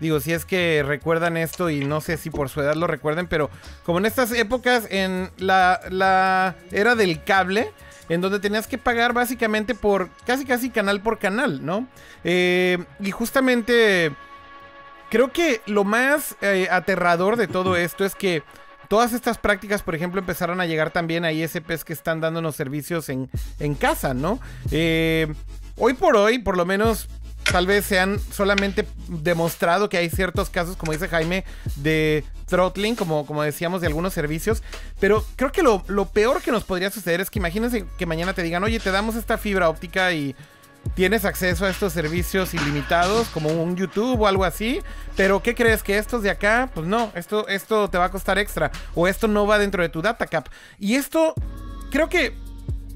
Speaker 1: Digo, si es que recuerdan esto y no sé si por su edad lo recuerden, pero como en estas épocas en la, la era del cable, en donde tenías que pagar básicamente por casi casi canal por canal, ¿no? Eh, y justamente creo que lo más eh, aterrador de todo esto es que todas estas prácticas, por ejemplo, empezaron a llegar también a ISPs que están dándonos servicios en, en casa, ¿no? Eh, hoy por hoy, por lo menos tal vez se han solamente demostrado que hay ciertos casos, como dice Jaime, de throttling, como, como decíamos, de algunos servicios. Pero creo que lo, peor que nos podría suceder es que imagínense que mañana te digan, oye, te damos esta fibra óptica y tienes acceso a estos servicios ilimitados, como un YouTube o algo así. Pero ¿qué crees? Que estos de acá, pues no, esto, esto te va a costar extra. O esto no va dentro de tu data cap. Y esto, creo que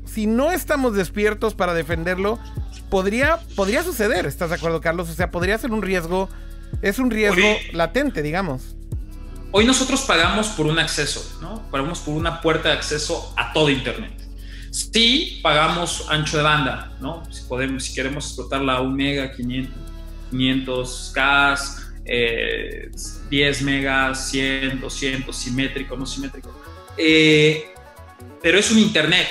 Speaker 1: si no estamos despiertos para defenderlo, podría, podría suceder. ¿Estás de acuerdo, Carlos? O sea, podría ser un riesgo. Es un riesgo latente, digamos.
Speaker 5: Hoy nosotros pagamos por un acceso, ¿no? Pagamos por una puerta de acceso a todo Internet. Sí, pagamos ancho de banda, ¿no? Si podemos, si queremos explotar la 1 mega, 500, 500 K, 10 megas, 100, 200, simétrico, no simétrico. Eh, pero es un Internet.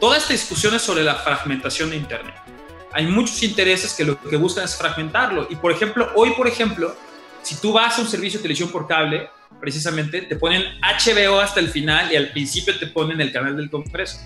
Speaker 5: Toda esta discusión es sobre la fragmentación de Internet hay muchos intereses que lo que buscan es fragmentarlo. Y por ejemplo, hoy, por ejemplo, si tú vas a un servicio de televisión por cable, precisamente te ponen HBO hasta el final y al principio te ponen el canal del Congreso.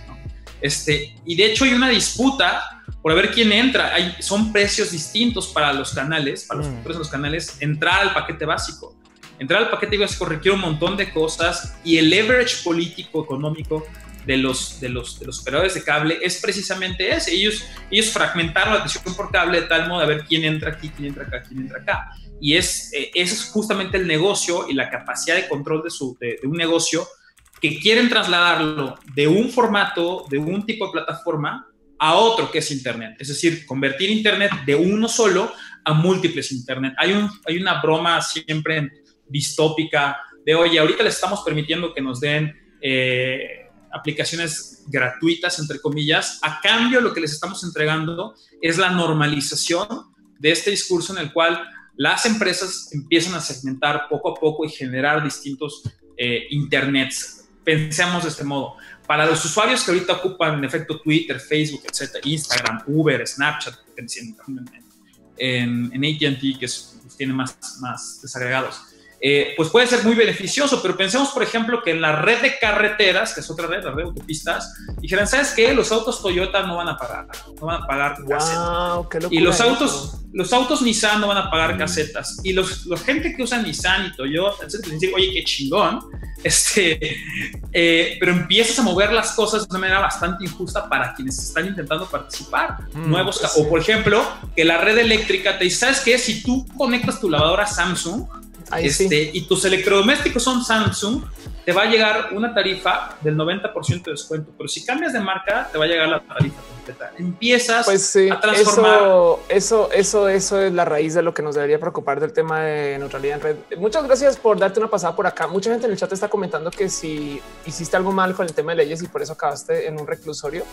Speaker 5: Este, y de hecho hay una disputa por ver quién entra. Hay, son precios distintos para los canales, para los mm. de los canales, entrar al paquete básico. Entrar al paquete básico requiere un montón de cosas y el leverage político, económico de los, de los, de los operadores de cable es precisamente ese. Ellos, ellos fragmentaron la atención por cable de tal modo a ver quién entra aquí, quién entra acá, quién entra acá. y es, eh, es justamente el negocio y la capacidad de control de, su, de, un negocio que quieren trasladarlo de un formato, de un tipo de plataforma a otro que es Internet. Es decir, convertir Internet de uno solo a múltiples Internet. Hay, un, hay una broma siempre distópica de, oye, ahorita les estamos permitiendo que nos den eh, aplicaciones gratuitas, entre comillas, a cambio lo que les estamos entregando es la normalización de este discurso en el cual las empresas empiezan a segmentar poco a poco y generar distintos eh, internets. Pensemos de este modo. Para los usuarios que ahorita ocupan en efecto Twitter, Facebook, etcétera, Instagram, Uber, Snapchat, en, en, en ATT, que es, pues, tiene más, más desagregados, eh, pues puede ser muy beneficioso, pero pensemos, por ejemplo, que en la red de carreteras, que es otra red, la red de autopistas, dijeran, ¿sabes qué? Los autos Toyota no van a pagar, no van a pagar
Speaker 3: wow,
Speaker 5: casetas. Y los autos, los autos Nissan no van a pagar casetas. Y los, los gente que usa Nissan y Toyota, etcétera, dicen, oye, qué chingón. Este, eh, pero empiezas a mover las cosas de una manera bastante injusta para quienes están intentando participar. Mm, Nuevos, pues, o por ejemplo, que la red eléctrica te dice, ¿sabes qué? Si tú conectas tu lavadora Samsung, este, y tus electrodomésticos son Samsung, te va a llegar una tarifa del 90% de descuento, pero si cambias de marca, te va a llegar la tarifa Empiezas
Speaker 3: pues a transformar. Eso, eso, eso, es la raíz de lo que nos debería preocupar del tema de neutralidad en red. Muchas gracias por darte una pasada por acá. Mucha gente en el chat está comentando que si hiciste algo mal con el tema de leyes y por eso acabaste en un reclusorio,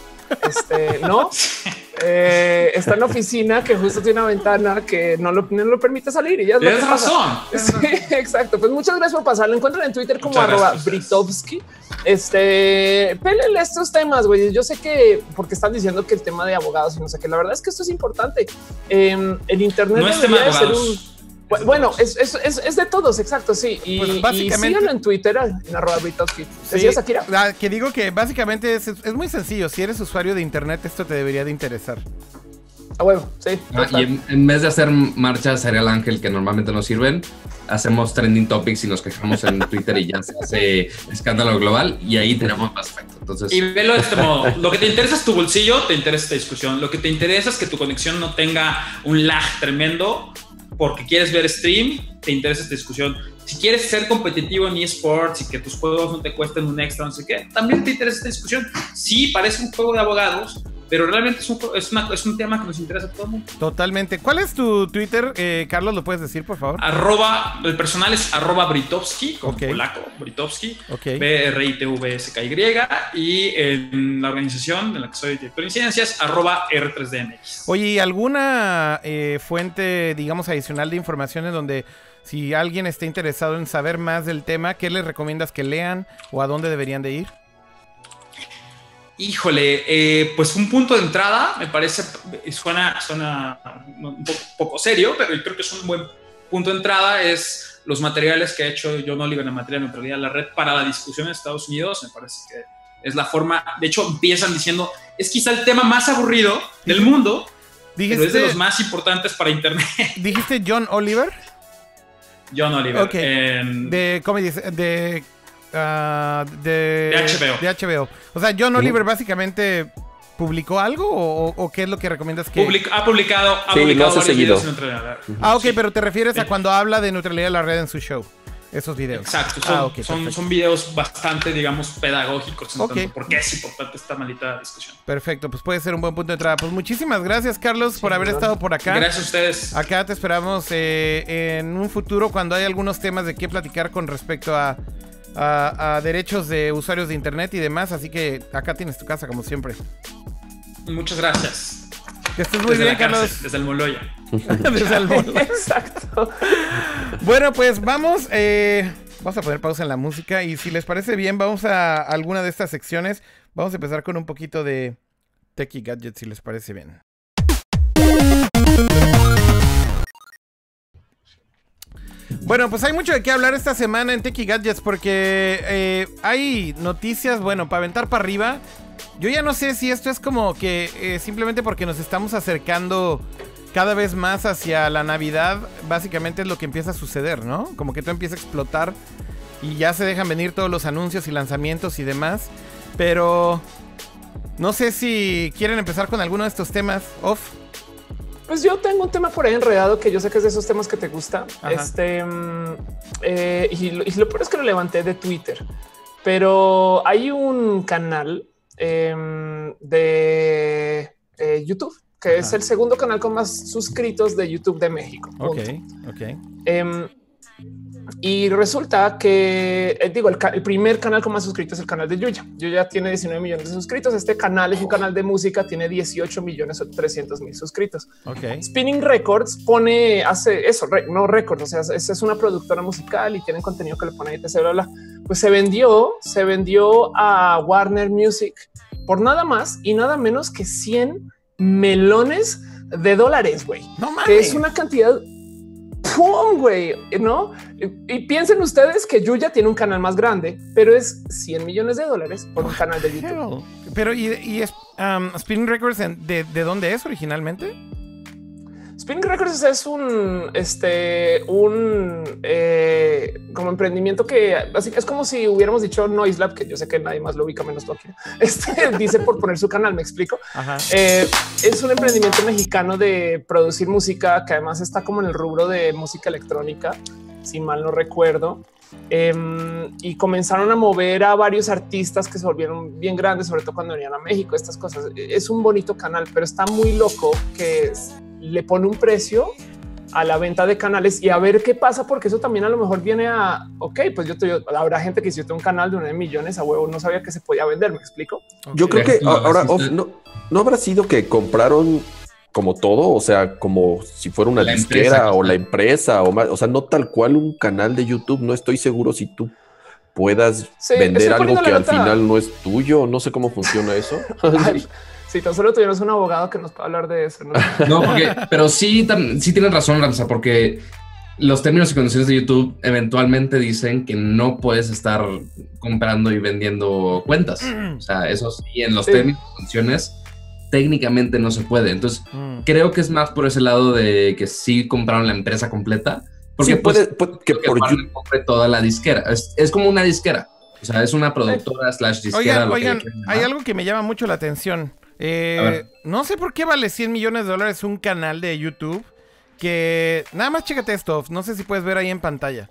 Speaker 3: este no eh, está en la oficina que justo tiene una ventana que no lo, no lo permite salir y ya
Speaker 5: tienes razón.
Speaker 3: Sí, exacto. Pues muchas gracias por pasar. Lo encuentran en Twitter como arroba Britovsky. Este, pélenle estos temas, güey. Yo sé que porque están diciendo que el tema de abogados y no sé qué, la verdad es que esto es importante. Eh, el Internet
Speaker 5: no es tema de ser un
Speaker 3: bueno, es, es, es, es, de todos, exacto, sí. Y, pues básicamente, y en Twitter, en arroba. ¿Decías, Akira?
Speaker 1: Ah, que digo que básicamente es, es, muy sencillo. Si eres usuario de Internet, esto te debería de interesar.
Speaker 3: Ah, bueno, sí.
Speaker 2: Ah, y en, en, vez de hacer marchas serial ángel que normalmente no sirven, hacemos trending topics y nos quejamos en Twitter y ya se hace escándalo global y ahí tenemos más efecto. Entonces...
Speaker 5: Y velo de este modo. Lo que te interesa es tu bolsillo, te interesa esta discusión. Lo que te interesa es que tu conexión no tenga un lag tremendo porque quieres ver stream, te interesa esta discusión. Si quieres ser competitivo en esports y que tus juegos no te cuesten un extra, no sé qué, también te interesa esta discusión. Sí, parece un juego de abogados, pero realmente es un, es, una, es un, tema que nos interesa a todo el mundo.
Speaker 1: Totalmente. ¿Cuál es tu Twitter, eh, Carlos? ¿Lo puedes decir, por favor?
Speaker 5: Arroba, el personal es arroba Britovsky, como okay. polaco, Britovsky, okay. B-R-I-T-V-S-K-Y, y en la organización en la que soy director de incidencias, arroba R3DMX.
Speaker 1: Oye, ¿alguna eh, fuente, digamos, adicional de información en donde si alguien está interesado en saber más del tema, ¿qué les recomiendas que lean o a dónde deberían de ir?
Speaker 5: Híjole, eh, pues un punto de entrada, me parece, suena, suena un poco, poco, serio, pero creo que es un buen punto de entrada, es los materiales que ha hecho John Oliver en materia de neutralidad de la red para la discusión en Estados Unidos, me parece que es la forma, de hecho empiezan diciendo, es quizá el tema más aburrido del mundo, ¿Dijiste, pero es de los más importantes para Internet.
Speaker 1: ¿Dijiste John Oliver?
Speaker 5: John Oliver.
Speaker 1: Okay. De. De Uh, de,
Speaker 5: de, HBO.
Speaker 1: de, HBO. O sea, John Oliver básicamente publicó algo o, o, qué es lo que recomiendas que
Speaker 5: Public, ha publicado ha
Speaker 4: sí,
Speaker 5: publicado
Speaker 4: no seguido.
Speaker 1: Ah, ok, sí. pero te refieres a cuando habla de neutralidad de la red en su show. Esos videos.
Speaker 5: Exacto, son, ah, okay, son, son, videos bastante, digamos, pedagógicos en okay. por qué es importante esta maldita discusión.
Speaker 1: Perfecto, pues puede ser un buen punto de entrada. Pues muchísimas gracias, Carlos, sí, por haber gracias. estado por acá.
Speaker 5: Gracias a ustedes.
Speaker 1: Acá te esperamos eh, en un futuro cuando hay algunos temas de qué platicar con respecto a a, a, derechos de usuarios de internet y demás. Así que acá tienes tu casa, como siempre.
Speaker 5: Muchas gracias.
Speaker 1: Que estés muy
Speaker 5: desde
Speaker 1: bien,
Speaker 5: cárcel,
Speaker 1: Carlos.
Speaker 5: Desde el Moloya.
Speaker 1: desde el Moloya.
Speaker 3: Exacto.
Speaker 1: Bueno, pues vamos. Eh, vamos a poner pausa en la música. Y si les parece bien, vamos a alguna de estas secciones. Vamos a empezar con un poquito de Techie Gadgets, si les parece bien. Bueno, pues hay mucho de qué hablar esta semana en Techie Gadgets porque eh, hay noticias, bueno, para aventar para arriba. Yo ya no sé si esto es como que eh, simplemente porque nos estamos acercando cada vez más hacia la Navidad, básicamente es lo que empieza a suceder, ¿no? Como que todo empieza a explotar y ya se dejan venir todos los anuncios y lanzamientos y demás. Pero no sé si quieren empezar con alguno de estos temas off.
Speaker 3: Pues yo tengo un tema por ahí enredado que yo sé que es de esos temas que te gusta.
Speaker 1: Ajá.
Speaker 3: Este mm, eh, y, lo, y lo peor es que lo levanté de Twitter, pero hay un canal em, de eh, YouTube que es el segundo canal con más suscritos de YouTube de México.
Speaker 1: Ok,
Speaker 3: punto.
Speaker 1: ok.
Speaker 3: Em, y resulta que, eh, digo, el, el primer canal con más suscritos es el canal de Yuya. Yuya tiene 19 millones de suscritos. Este canal es un canal de música, tiene 18 millones o 300 mil suscritos.
Speaker 1: Ok.
Speaker 3: Spinning Records pone, hace eso, re- no records, o sea, es, es una productora musical y tienen contenido que le pone ahí, bla, bla. Pues se vendió, se vendió a Warner Music por nada más y nada menos que 100 melones de dólares, güey
Speaker 1: No mames.
Speaker 3: es una cantidad ¡pum! güey, ¿no? Y, piensen ustedes que Yuya tiene un canal más grande, pero es 100 millones de dólares por un canal de YouTube.
Speaker 1: Pero, ¿y, y es, um, Spinning Records de, de dónde es originalmente?
Speaker 3: Spinning Records es un, este, un, eh, como emprendimiento que así es como si hubiéramos dicho Noise Lab, que yo sé que nadie más lo ubica menos tú aquí. Este dice por poner su canal, me explico. Eh, es un emprendimiento mexicano de producir música que además está como en el rubro de música electrónica, si mal no recuerdo. Em, y comenzaron a mover a varios artistas que se volvieron bien grandes, sobre todo cuando venían a México, estas cosas. Es un bonito canal, pero está muy loco que es- le pone un precio a la venta de canales y a ver qué pasa, porque eso también a lo mejor viene a, ok, pues yo, te, yo- habrá gente que si yo tengo un canal de 9 millones a huevo, no sabía que se podía vender, me explico.
Speaker 4: Yo creo que ahora no, no habrá sido que compraron como todo, o sea, como si fuera una
Speaker 2: La
Speaker 4: disquera
Speaker 2: empresa,
Speaker 4: o la empresa o más, o sea, no tal cual un canal de YouTube. No estoy seguro si tú puedas
Speaker 3: Sí,
Speaker 4: vender algo que al final no es tuyo. No sé cómo funciona eso.
Speaker 3: Ay, si tan solo tuviéramos un abogado que nos pueda hablar de eso, ¿no?
Speaker 2: No, porque, pero sí, tam- sí tienes razón, Ramsa, porque los términos y condiciones de YouTube eventualmente dicen que no puedes estar comprando y vendiendo cuentas. O sea, eso sí, en los
Speaker 3: Sí.
Speaker 2: términos y condiciones técnicamente no se puede. Entonces,
Speaker 1: Mm.
Speaker 2: creo que es más por ese lado de que sí compraron la empresa completa. Porque
Speaker 4: Sí,
Speaker 2: pues,
Speaker 4: puede, puede que
Speaker 2: que
Speaker 4: por YouTube.
Speaker 2: compre toda la disquera. Es, es como una disquera. O sea, es una productora slash disquera.
Speaker 1: Oigan,
Speaker 2: lo que le
Speaker 1: oigan, hay algo que me llama mucho la atención. Eh, no sé por qué vale 100 millones de dólares un canal de YouTube que nada más chécate esto, no sé si puedes ver ahí en pantalla.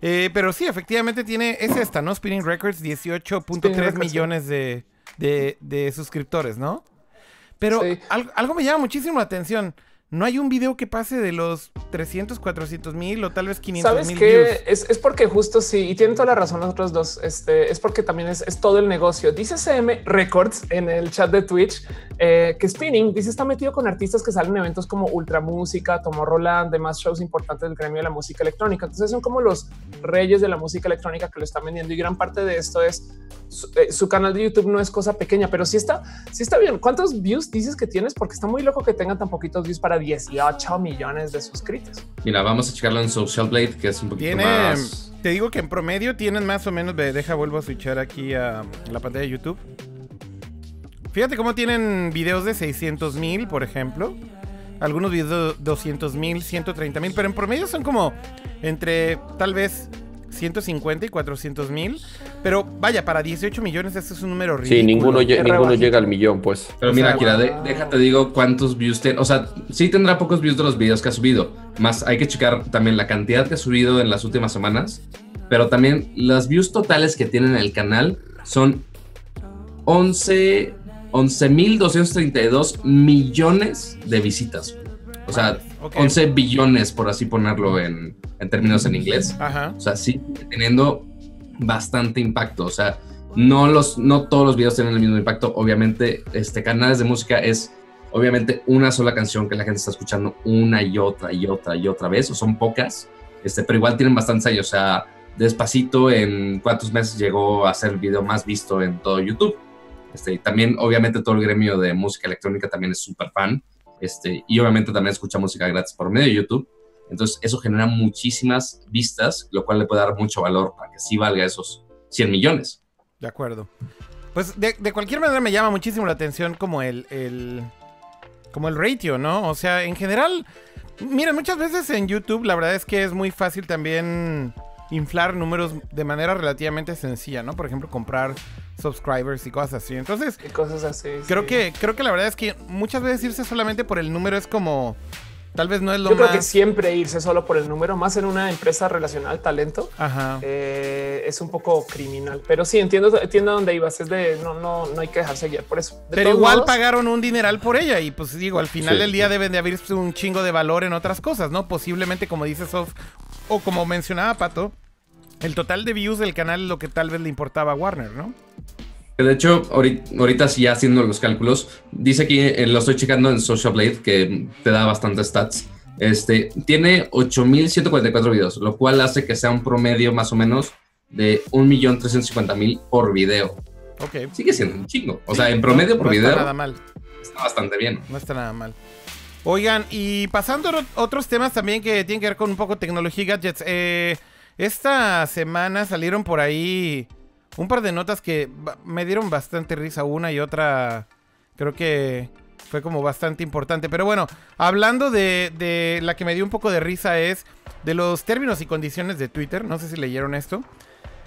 Speaker 1: Eh, pero sí, efectivamente tiene, es esta, ¿no? Spinning Records, 18.3
Speaker 3: Records, sí.
Speaker 1: millones de, de- de suscriptores, ¿no? Pero
Speaker 3: Sí.
Speaker 1: al- algo me llama muchísimo la atención. No hay un video que pase de los 300, 400 mil o tal vez 500
Speaker 3: ¿Sabes
Speaker 1: mil
Speaker 3: qué?
Speaker 1: views.
Speaker 3: Es, es porque justo sí, y tienen toda la razón los otros dos, este, es porque también es, es todo el negocio. Dice CM Records en el chat de Twitch eh, que Spinning, dice, está metido con artistas que salen en eventos como Ultra Música, Tomorrowland, demás shows importantes del gremio de la música electrónica. Entonces son como los reyes de la música electrónica que lo están vendiendo y gran parte de esto es su, eh, su canal de YouTube no es cosa pequeña, pero sí está, sí está bien. ¿Cuántos views dices que tienes? Porque está muy loco que tengan tan poquitos views para 18 millones de suscritos.
Speaker 2: Mira, vamos a checarlo en Social Blade, que es un poquito
Speaker 1: Tiene,
Speaker 2: más.
Speaker 1: te digo que en promedio tienen más o menos, deja vuelvo a switchar aquí a la pantalla de YouTube. Fíjate cómo tienen videos de 600 mil, por ejemplo. Algunos videos de 200 mil, 130 mil, pero en promedio son como entre tal vez 150 y 400 mil. Pero vaya, para 18 millones este es un número ridículo.
Speaker 4: Sí, ninguno, lle- ninguno llega al millón, pues.
Speaker 2: Pero
Speaker 1: O
Speaker 2: mira,
Speaker 1: sea,
Speaker 2: Kira, de-
Speaker 3: wow.
Speaker 2: déjate digo cuántos views tiene. O sea, sí tendrá pocos views de los videos que ha subido. Más hay que checar también la cantidad que ha subido en las últimas semanas. Pero también las views totales que tiene en el canal son 11 11.232 millones de visitas. O sea,
Speaker 1: Ok.
Speaker 2: 11 billones, por así ponerlo en, en términos en inglés.
Speaker 1: Ajá.
Speaker 2: O sea, sí teniendo bastante impacto. O sea, no, los, no todos los videos tienen el mismo impacto. Obviamente, este, canales de música es obviamente una sola canción que la gente está escuchando una y otra y otra y otra vez, o son pocas, este, pero igual tienen bastantes años. O sea, despacito en cuántos meses llegó a ser el video más visto en todo YouTube. Este, y también, obviamente, todo el gremio de música electrónica también es súper fan. Este, y obviamente también escucha música gratis por medio de YouTube. Entonces, eso genera muchísimas vistas, lo cual le puede dar mucho valor para que sí valga esos 100 millones.
Speaker 1: De acuerdo. Pues de, cualquier manera me llama muchísimo la atención como el, el- como el ratio, ¿no? O sea, en general, miren, muchas veces en YouTube la verdad es que es muy fácil también inflar números de manera relativamente sencilla, ¿no? Por ejemplo, comprar subscribers y cosas así. Entonces,
Speaker 3: Y cosas así.
Speaker 1: creo
Speaker 3: sí.
Speaker 1: que creo que la verdad es que muchas veces irse solamente por el número es como tal vez no es lo
Speaker 3: Yo creo
Speaker 1: más
Speaker 3: que siempre irse solo por el número, más en una empresa relacionada al talento,
Speaker 1: Ajá.
Speaker 3: eh, es un poco criminal. Pero sí, entiendo, entiendo dónde ibas. Es de no, no, no hay que dejarse guiar por eso. De
Speaker 1: Pero igual
Speaker 3: modos,
Speaker 1: pagaron un dineral por ella y pues digo, al final
Speaker 4: Sí.
Speaker 1: del día deben de haberse un chingo de valor en otras cosas, ¿no? Posiblemente como dice Sof o como mencionaba Pato, el total de views del canal es lo que tal vez le importaba a Warner, ¿no?
Speaker 2: De hecho, ahorita, ahorita sí haciendo los cálculos, dice aquí, eh, lo estoy checando en Social Blade, que te da bastantes stats. Este, tiene 8.144 videos, lo cual hace que sea un promedio más o menos de 1.350.000 por video.
Speaker 1: Ok.
Speaker 2: Sigue siendo un chingo. O sea, en promedio
Speaker 1: No
Speaker 2: por
Speaker 1: está
Speaker 2: video
Speaker 1: nada mal.
Speaker 2: está bastante bien.
Speaker 1: No está nada mal. Oigan, y pasando a ot- otros temas también que tienen que ver con un poco tecnología y gadgets. eh, esta semana salieron por ahí un par de notas que me dieron bastante risa. Una y otra creo que fue como bastante importante. Pero bueno, hablando de, de la que me dio un poco de risa es de los términos y condiciones de Twitter. No sé si leyeron esto.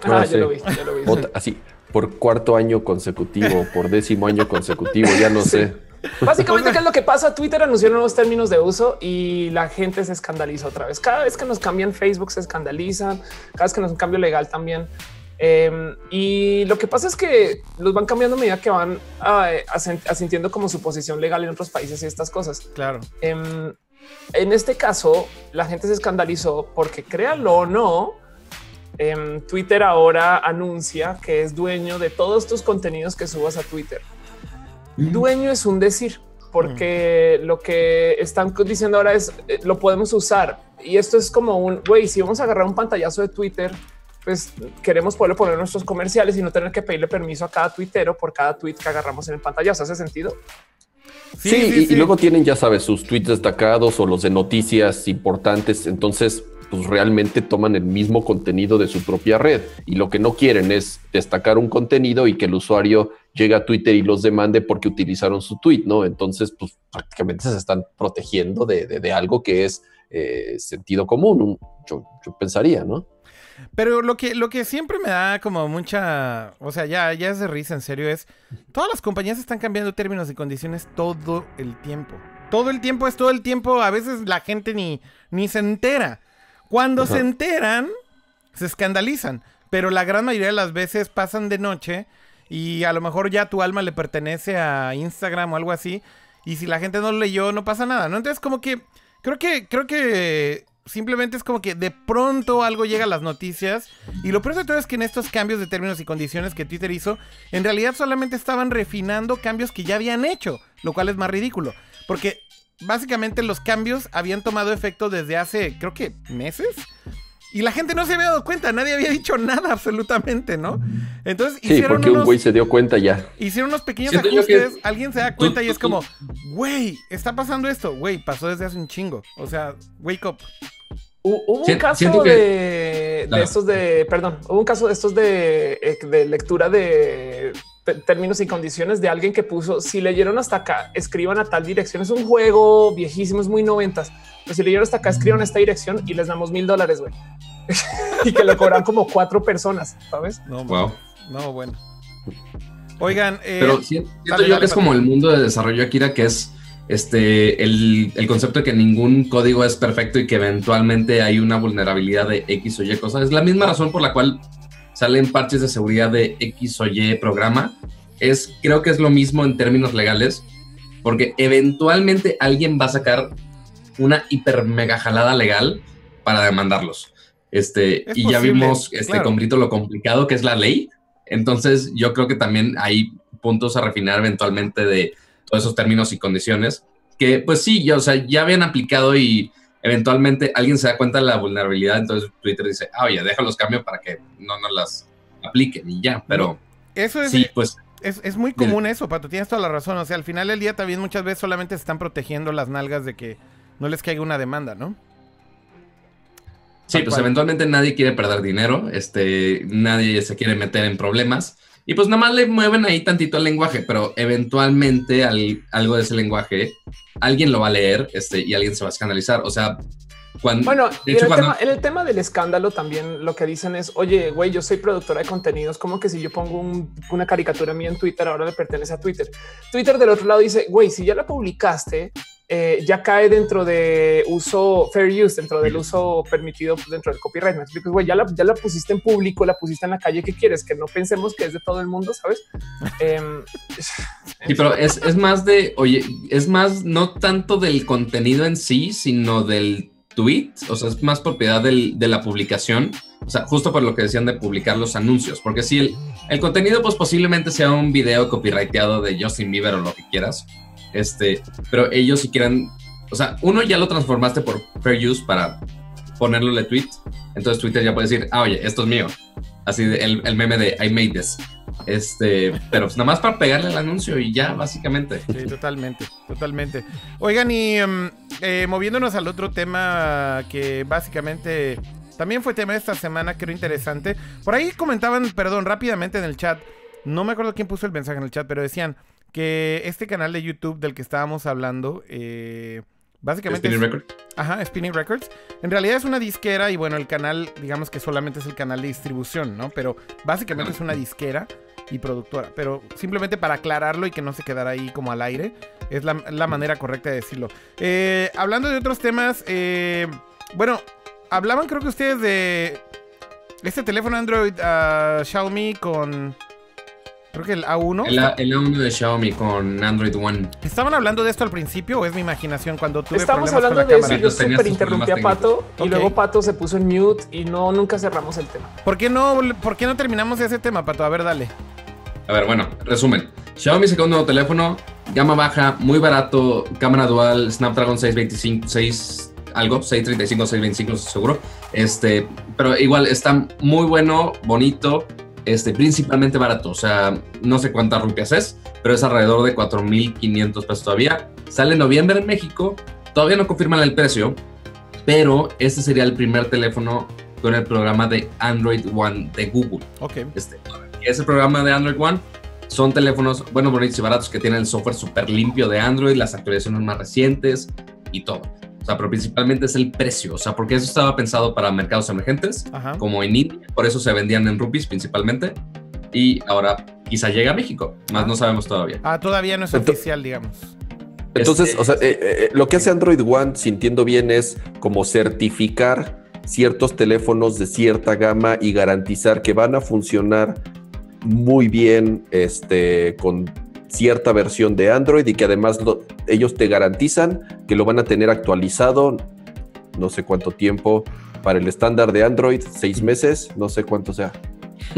Speaker 3: Ah,
Speaker 4: No,
Speaker 3: ya
Speaker 4: sí.
Speaker 3: lo vi, ya lo vi.
Speaker 4: Así, por cuarto año consecutivo, por décimo año consecutivo, ya no sé.
Speaker 3: Básicamente, ¿qué es lo que pasa? Twitter anunció nuevos términos de uso y la gente se escandaliza otra vez. Cada vez que nos cambian Facebook se escandalizan, cada vez que nos un cambio legal también. Eh, y lo que pasa es que los van cambiando a medida que van eh, asintiendo como su posición legal en otros países y estas cosas.
Speaker 1: Claro.
Speaker 3: Em, en este caso, la gente se escandalizó porque créanlo o no, em, Twitter ahora anuncia que es dueño de todos tus contenidos que subas a Twitter. Dueño es un decir, porque lo que están diciendo ahora es eh, lo podemos usar. Y esto es como un güey, si vamos a agarrar un pantallazo de Twitter, pues queremos poderlo poner en nuestros comerciales y no tener que pedirle permiso a cada tuitero por cada tweet que agarramos en el pantallazo. ¿Hace sentido?
Speaker 4: Sí, y, y luego tienen, ya sabes, sus tweets destacados o los de noticias importantes. Entonces, pues realmente toman el mismo contenido de su propia red. Y lo que no quieren es destacar un contenido y que el usuario llegue a Twitter y los demande porque utilizaron su tweet, ¿no? Entonces, pues prácticamente se están protegiendo de, de- de algo que es eh, sentido común. Yo, yo pensaría, ¿no?
Speaker 1: Pero lo que, lo que siempre me da como mucha. O sea, ya, ya es de risa, en serio, es. Todas las compañías están cambiando términos y condiciones todo el tiempo. Todo el tiempo es todo el tiempo. A veces la gente ni, ni se entera. Cuando
Speaker 4: Ajá.
Speaker 1: se enteran, se escandalizan. Pero la gran mayoría de las veces pasan de noche. Y a lo mejor ya tu alma le pertenece a Instagram o algo así. Y si la gente no lo leyó, no pasa nada, ¿no? Entonces, como que. Creo que. Creo que. Simplemente es como que de pronto algo llega a las noticias. Y lo peor de todo es que en estos cambios de términos y condiciones que Twitter hizo, en realidad solamente estaban refinando cambios que ya habían hecho, lo cual es más ridículo. Porque básicamente los cambios habían tomado efecto desde hace, creo que, meses. Y la gente no se había dado cuenta, nadie había dicho nada absolutamente, ¿no? Entonces
Speaker 4: Sí,
Speaker 1: hicieron,
Speaker 4: porque un güey se dio cuenta ya.
Speaker 1: hicieron unos pequeños
Speaker 2: Siento que-
Speaker 1: ajustes, alguien se da cuenta
Speaker 2: Tú-
Speaker 1: y es
Speaker 2: tú-
Speaker 1: como, güey, está pasando esto, güey, pasó desde hace un chingo. O sea, wake up.
Speaker 3: Hu- Hubo un caso
Speaker 2: que-
Speaker 3: de, de estos de, perdón, hubo un caso de estos de, eh, de lectura de términos y condiciones de alguien que puso, si leyeron hasta acá, escriban a tal dirección. Es un juego viejísimo, es muy noventas. Pero si leyeron hasta acá, escriban a esta dirección y les damos mil dólares, güey. y que lo cobran como cuatro personas, ¿sabes?
Speaker 1: No,
Speaker 2: Wow.
Speaker 1: no, bueno. Oigan, eh,
Speaker 2: Pero si- siento
Speaker 1: dale,
Speaker 2: yo
Speaker 1: dale,
Speaker 2: que es como el mundo de desarrollo Akira, que es este el, el concepto de que ningún código es perfecto y que eventualmente hay una vulnerabilidad de X o Y cosas. Es la misma razón por la cual salen parches de seguridad de X o Y programa. Es, creo que es lo mismo en términos legales, porque eventualmente alguien va a sacar una hiper mega jalada legal para demandarlos. Este,
Speaker 1: Es
Speaker 2: y ya vimos este,
Speaker 1: claro.
Speaker 2: con Brito lo complicado que es la ley. Entonces, yo creo que también hay puntos a refinar eventualmente de todos esos términos y condiciones que, pues sí, ya, o sea, ya habían aplicado y eventualmente alguien se da cuenta de la vulnerabilidad. Entonces, Twitter dice, ah, oye, déjalos cambio para que no nos las apliquen y ya. Pero
Speaker 1: eso es,
Speaker 2: sí, pues
Speaker 1: es, es muy común eso, Pato. Tienes toda la razón. O sea, al final del día también muchas veces solamente se están protegiendo las nalgas de que no les caiga una demanda, ¿no?
Speaker 2: Sí, pues eventualmente nadie quiere perder dinero, este, nadie se quiere meter en problemas y pues nada más le mueven ahí tantito el lenguaje, pero eventualmente al- algo de ese lenguaje alguien lo va a leer este, y alguien se va a escandalizar. O sea, Cuando,
Speaker 3: Bueno, y en,
Speaker 2: hecho,
Speaker 3: el
Speaker 2: cuando-
Speaker 3: tema, en el tema del escándalo también lo que dicen es, oye, güey, yo soy productora de contenidos, como que si yo pongo un- una caricatura mía en Twitter, ahora le pertenece a Twitter. Twitter del otro lado dice, güey, si ya la publicaste, eh, ya cae dentro de uso fair use, dentro del uso permitido dentro del copyright. Me explico, güey, ya la, ya la pusiste en público, la pusiste en la calle, ¿qué quieres? Que no pensemos que es de todo el mundo, ¿sabes? Em,
Speaker 2: Sí, pero es, es más de, oye, es más no tanto del contenido en sí, sino del tweet, o sea, es más propiedad del- de la publicación, o sea, justo por lo que decían de publicar los anuncios, porque si el, el contenido pues posiblemente sea un video copyrighteado de Justin Bieber o lo que quieras, este, pero ellos si quieren, o sea, uno ya lo transformaste por fair use para ponerlo en tweet, entonces Twitter ya puede decir, ah, oye, esto es mío, así de- el, el meme de I made this. Este, pero pues nada más para pegarle el anuncio y ya, básicamente.
Speaker 1: Sí, totalmente, totalmente. Oigan, y em, eh, moviéndonos al otro tema que básicamente también fue tema de esta semana, creo interesante. Por ahí comentaban, perdón, rápidamente en el chat, no me acuerdo quién puso el mensaje en el chat, pero decían que este canal de YouTube del que estábamos hablando, eh, básicamente...
Speaker 2: Spinning
Speaker 1: es-
Speaker 2: Record.
Speaker 1: Ajá, Spinning Records. En realidad es una disquera y bueno, el canal, digamos que solamente es el canal de distribución, ¿no? Pero básicamente es una disquera y productora. Pero simplemente para aclararlo y que no se quedara ahí como al aire, es la, la manera correcta de decirlo. Eh, hablando de otros temas, eh, bueno, hablaban creo que ustedes de este teléfono Android ah, Xiaomi con... Creo que el A1.
Speaker 2: El, A- el A1 de Xiaomi con Android One.
Speaker 1: ¿Estaban hablando de esto al principio o es mi imaginación cuando tuve
Speaker 3: Estamos
Speaker 1: problemas
Speaker 3: hablando
Speaker 1: con
Speaker 3: de
Speaker 1: la
Speaker 3: eso.
Speaker 1: cámara?
Speaker 3: Yo
Speaker 2: Tenías tus
Speaker 3: súper interrumpí a Pato y luego Pato se puso en mute y no nunca cerramos el tema.
Speaker 1: ¿Por qué no, por qué no terminamos ese tema, Pato? A ver, dale.
Speaker 2: A ver, bueno, resumen. Xiaomi sacó un nuevo teléfono, gama baja, muy barato, cámara dual, Snapdragon 625, 6 algo, 635, 625 seguro. Este, pero igual está muy bueno, bonito, este, principalmente barato. O sea, no sé cuántas rupias es, pero es alrededor de 4.500 pesos todavía. Sale en noviembre en México. Todavía no confirman el precio, pero este sería el primer teléfono con el programa de Android One de Google.
Speaker 1: Ok.
Speaker 2: Este, ese programa de Android One son teléfonos buenos, bonitos y baratos que tienen el software súper limpio de Android, las actualizaciones más recientes y todo. O sea, pero principalmente es el precio. O sea, porque eso estaba pensado para mercados emergentes,
Speaker 1: Ajá.
Speaker 2: como en India, por eso se vendían en rupees principalmente. Y ahora quizá llegue a México, más no sabemos todavía.
Speaker 1: Ah, todavía no es oficial, digamos.
Speaker 4: Entonces,
Speaker 2: Este-
Speaker 4: o sea, eh, eh, lo que hace Android One, si entiendo bien, es como certificar ciertos teléfonos de cierta gama y garantizar que van a funcionar muy bien este, con cierta versión de Android y que además lo- ellos te garantizan que lo van a tener actualizado no sé cuánto tiempo para el estándar de Android, seis meses, no sé cuánto sea.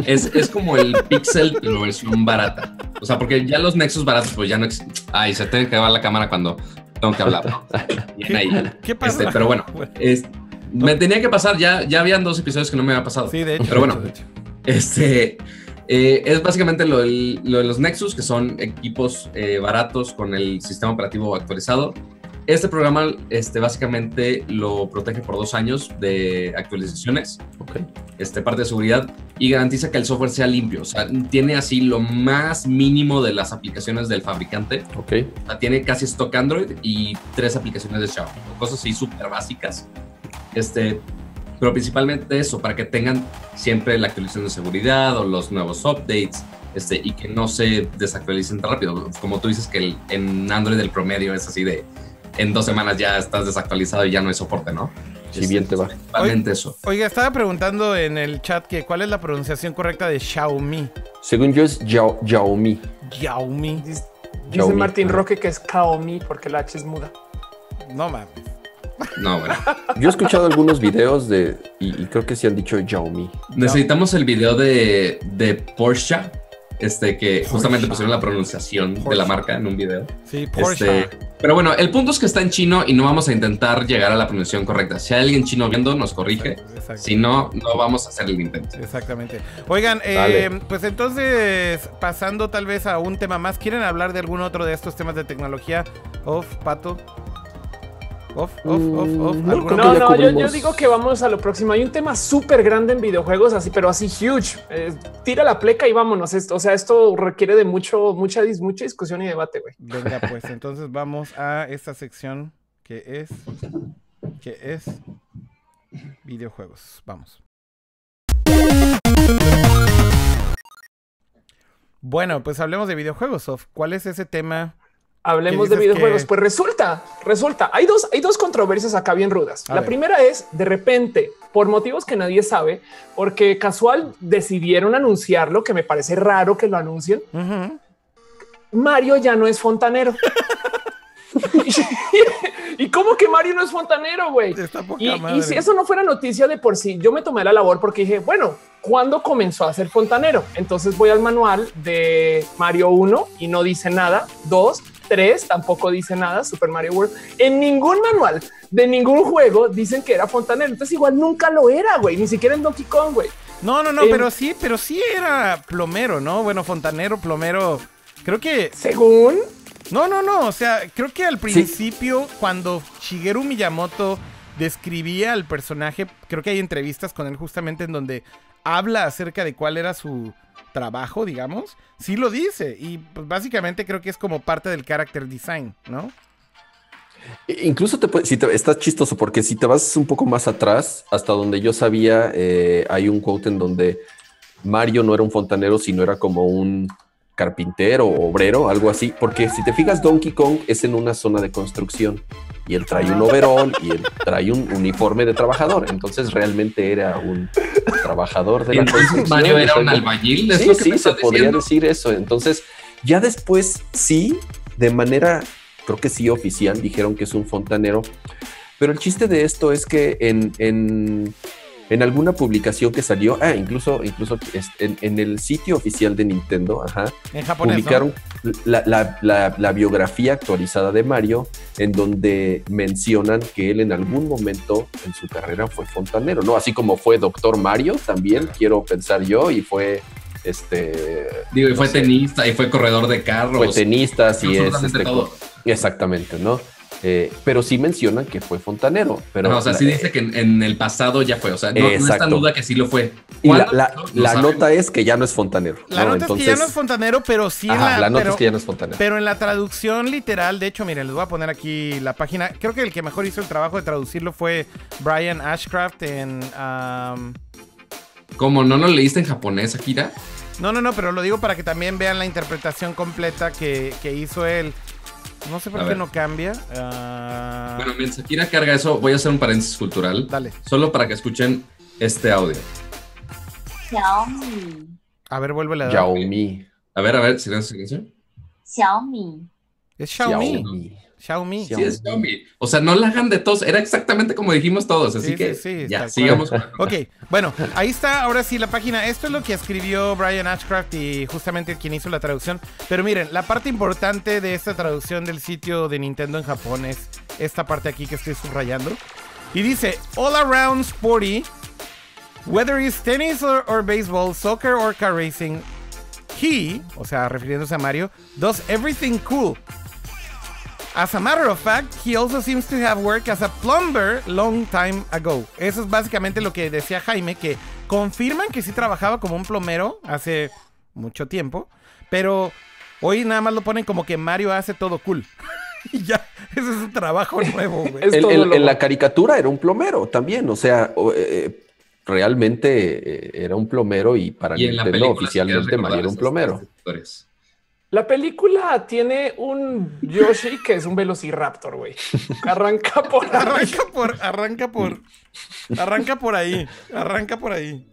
Speaker 2: Es, es como el Pixel, pero versión barata. O sea, porque ya los Nexus baratos, pues ya no. Ay, se tiene que acabar la cámara cuando tengo que hablar. ahí.
Speaker 1: ¿Qué pasa?
Speaker 2: Este, pero bueno, es- me tenía que pasar. Ya, ya habían dos episodios que no me había pasado.
Speaker 1: Sí, de hecho.
Speaker 2: Pero bueno,
Speaker 1: de hecho.
Speaker 2: Este eh, es básicamente lo, del- lo de los Nexus, que son equipos eh, baratos con el sistema operativo actualizado. Este programa, este, básicamente lo protege por dos años de actualizaciones, este, parte de seguridad, y garantiza que el software sea limpio. O sea, tiene así lo más mínimo de las aplicaciones del fabricante.
Speaker 4: Ok.
Speaker 2: O sea, tiene casi stock Android y tres aplicaciones de Xiaomi, cosas así súper básicas. Este, pero principalmente eso, para que tengan siempre la actualización de seguridad o los nuevos updates este, y que no se desactualicen tan rápido. Como tú dices que el- en Android el promedio es así de en dos semanas ya estás desactualizado y ya no hay soporte, ¿no?
Speaker 4: Si bien te va.
Speaker 2: Principalmente eso.
Speaker 1: Oiga, estaba preguntando en el chat que cuál es la pronunciación correcta de Xiaomi.
Speaker 4: Según yo es Yao- Xiaomi.
Speaker 1: Xiaomi.
Speaker 3: Dice. Martín Roque que es Xiaomi porque la H es muda.
Speaker 1: No mames.
Speaker 2: No, bueno.
Speaker 4: Yo he escuchado algunos videos de y, y creo que sí han dicho Xiaomi.
Speaker 2: Necesitamos el video de, de Porsche, este, que justamente
Speaker 1: Porsche.
Speaker 2: pusieron la pronunciación de
Speaker 1: Porsche.
Speaker 2: la marca en un video.
Speaker 1: Sí, Porsche.
Speaker 2: Este, pero bueno, el punto es que está en chino y no vamos a intentar llegar a la pronunciación correcta. Si hay alguien chino viendo, nos corrige. Si no, no vamos a hacer el intento.
Speaker 1: Exactamente. Oigan, eh, pues entonces, pasando tal vez a un tema más, ¿quieren hablar de algún otro de estos temas de tecnología? Off, Pato. Off, off, off, off.
Speaker 4: Mm, no,
Speaker 3: No, yo, digo que vamos a lo próximo. Hay un tema súper grande en videojuegos, así, pero así huge. Eh, tira la pleca y vámonos. Esto, o sea, esto requiere de mucho, mucha, dis- mucha discusión y debate, güey.
Speaker 1: Venga, pues entonces vamos a esta sección que es. que es. Videojuegos, vamos. Bueno, pues hablemos de videojuegos, Sof. ¿Cuál es ese tema?
Speaker 3: Hablemos
Speaker 1: ¿Qué
Speaker 3: de videojuegos.
Speaker 1: que-
Speaker 3: Pues resulta, resulta, hay dos, hay dos controversias acá bien rudas.
Speaker 1: A
Speaker 3: la
Speaker 1: ver.
Speaker 3: primera es de repente, por motivos que nadie sabe, porque casual decidieron anunciarlo, que me parece raro que lo anuncien. Mario ya no es fontanero. ¿Y cómo que Mario no es fontanero, güey? Y, y si eso no fuera noticia de por sí, yo me tomé la labor porque dije, bueno, ¿cuándo comenzó a ser fontanero? Entonces voy al manual de Mario 1 y no dice nada. 2, 3, tampoco dice nada. Super Mario World. En ningún manual de ningún juego dicen que era fontanero. Entonces igual nunca lo era, güey. Ni siquiera en Donkey Kong, güey.
Speaker 1: No, no, no,
Speaker 3: Em,
Speaker 1: pero sí, pero sí era plomero, ¿no? Bueno, fontanero, plomero. Creo que.
Speaker 3: Según
Speaker 1: No, no, no. O sea, creo que al principio, cuando Shigeru Miyamoto describía al personaje, creo que hay entrevistas con él justamente en donde habla acerca de cuál era su trabajo, digamos. Sí lo dice. Y pues básicamente creo que es como parte del character design, ¿no?
Speaker 4: Incluso te puede- si te, está chistoso porque si te vas un poco más atrás, hasta donde yo sabía, eh, hay un quote en donde Mario no era un fontanero, sino era como un carpintero o obrero, algo así. Porque si te fijas, Donkey Kong es en una zona de construcción y él trae un overall y él trae un uniforme de trabajador. Entonces realmente era un trabajador de la construcción.
Speaker 2: Mario era un albañil. ¿es
Speaker 4: Sí,
Speaker 2: lo que
Speaker 4: sí, se podría decir eso. Entonces, ya después, sí, de manera, creo que sí, oficial, dijeron que es un fontanero. Pero el chiste de esto es que en, en, en alguna publicación que salió, ah, incluso, incluso en, en el sitio oficial de Nintendo, ajá,
Speaker 1: En japonés. ¿no?
Speaker 4: publicaron la, la- la- la biografía actualizada de Mario, en donde mencionan que él en algún momento en su carrera fue fontanero, ¿no? Así como fue Doctor Mario, también quiero pensar yo, y fue este.
Speaker 2: Digo, y
Speaker 4: no
Speaker 2: fue
Speaker 4: sé,
Speaker 2: tenista y fue corredor de carros.
Speaker 4: Fue tenista, así es. este,
Speaker 2: todo.
Speaker 4: exactamente, ¿no? Eh, pero sí mencionan que fue fontanero. Pero
Speaker 2: No, o sea,
Speaker 4: la-
Speaker 2: sí dice que en, en el pasado ya fue. O sea, no, no está duda que sí lo fue.
Speaker 4: Y la,
Speaker 2: ¿Cuándo?
Speaker 4: la-
Speaker 2: No, no
Speaker 4: la
Speaker 2: sabemos.
Speaker 4: nota es que ya no es fontanero.
Speaker 1: La
Speaker 4: ¿no?
Speaker 1: nota es que ya no es fontanero, pero sí
Speaker 4: Ajá,
Speaker 1: la,
Speaker 4: la nota
Speaker 1: pero-
Speaker 4: es que ya no es fontanero.
Speaker 1: Pero en la traducción literal, de hecho, miren, les voy a poner aquí la página. Creo que el que mejor hizo el trabajo de traducirlo fue Brian Ashcraft en... um,
Speaker 2: ¿Cómo no lo leíste en japonés, Akira?
Speaker 1: No, no, no, pero lo digo para que también vean la interpretación completa que, que hizo él. No sé por
Speaker 2: A
Speaker 1: qué
Speaker 2: ver.
Speaker 1: no cambia. Ah,
Speaker 2: Bueno, mientras Akira carga eso, voy a hacer un paréntesis cultural.
Speaker 1: Dale.
Speaker 2: Solo para que escuchen este audio.
Speaker 6: Xiaomi,
Speaker 1: A ver, vuelve a dar.
Speaker 4: Xiaomi.
Speaker 2: A ver, a ver, silencio, silencio.
Speaker 6: Xiaomi,
Speaker 1: Es Xiaomi.
Speaker 4: Xiaomi.
Speaker 1: Xiaomi.
Speaker 2: Sí, es Xiaomi. O sea, no la hagan de todos. Era exactamente como dijimos todos. Así
Speaker 1: Sí,
Speaker 2: que
Speaker 1: sí, sí,
Speaker 2: ya, sigamos.
Speaker 1: Ok, bueno, ahí está ahora sí la página. Esto es lo que escribió Brian Ashcraft y justamente quien hizo la traducción. Pero miren, la parte importante de esta traducción del sitio de Nintendo en Japón es esta parte aquí que estoy subrayando. Y dice, all around sporty, whether it's tennis or, or baseball, soccer or car racing, he, o sea, refiriéndose a Mario, does everything cool. As a matter of fact, he also seems to have worked as a plumber long time ago. Eso es básicamente lo que decía Jaime, que confirman que sí trabajaba como un plomero hace mucho tiempo, pero hoy nada más lo ponen como que Mario hace todo cool. y ya, ese es su trabajo nuevo, güey.
Speaker 3: Es
Speaker 4: El-
Speaker 3: todo
Speaker 4: el-
Speaker 3: lo-
Speaker 4: en la caricatura era un plomero también, o sea, o- eh, realmente eh, era un plomero y para
Speaker 2: quieres
Speaker 4: oficialmente Mario era un plomero.
Speaker 3: La película tiene un Yoshi que es un velociraptor, güey. Arranca por
Speaker 1: Arranca por, arranca por, arranca por ahí, arranca por ahí.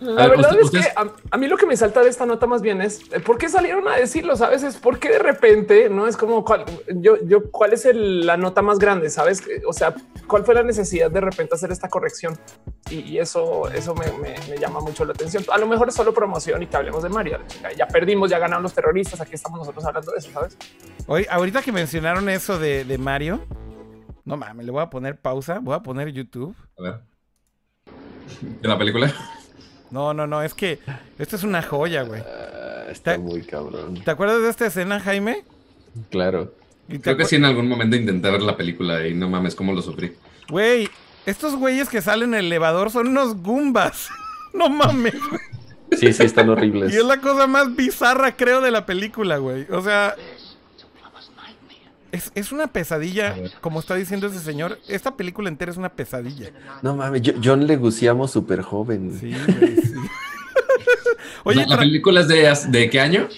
Speaker 3: La
Speaker 2: A ver,
Speaker 3: verdad
Speaker 2: usted-
Speaker 3: es que a, a mí lo que me salta de esta nota más bien es eh, por qué salieron a decirlo, sabes? Es por qué de repente no es como cuál, yo, yo, cuál es el- la nota más grande, sabes? O sea, cuál fue la necesidad de repente hacer esta corrección y, y eso, eso me, me- me llama mucho la atención. A lo mejor es solo promoción y que hablemos de Mario. Ya, perdimos, ya ganaron los terroristas. Aquí estamos nosotros hablando de eso, sabes?
Speaker 1: Hoy, ahorita que mencionaron eso de, de Mario, no mames, le voy a poner pausa, voy a poner YouTube.
Speaker 2: A ver. ¿De la película?
Speaker 1: No, no, no, es que esto es una joya, güey.
Speaker 4: Ah, está muy cabrón.
Speaker 1: ¿Te acuerdas de esta escena, Jaime?
Speaker 4: Claro.
Speaker 2: Creo que sí en algún momento intenté ver la película y no mames, cómo lo sufrí.
Speaker 1: Güey, estos güeyes que salen en el elevador son unos gumbas. No mames. güey.
Speaker 4: Sí, sí, están horribles.
Speaker 1: Y es la cosa más bizarra, creo, de la película, güey. O sea, Es, es una pesadilla, como está diciendo ese señor. Esta película entera es una pesadilla.
Speaker 4: No mames, yo- John Leguizamo súper joven.
Speaker 1: Sí, güey, sí. Oye,
Speaker 2: ¿La, película es de, de qué año?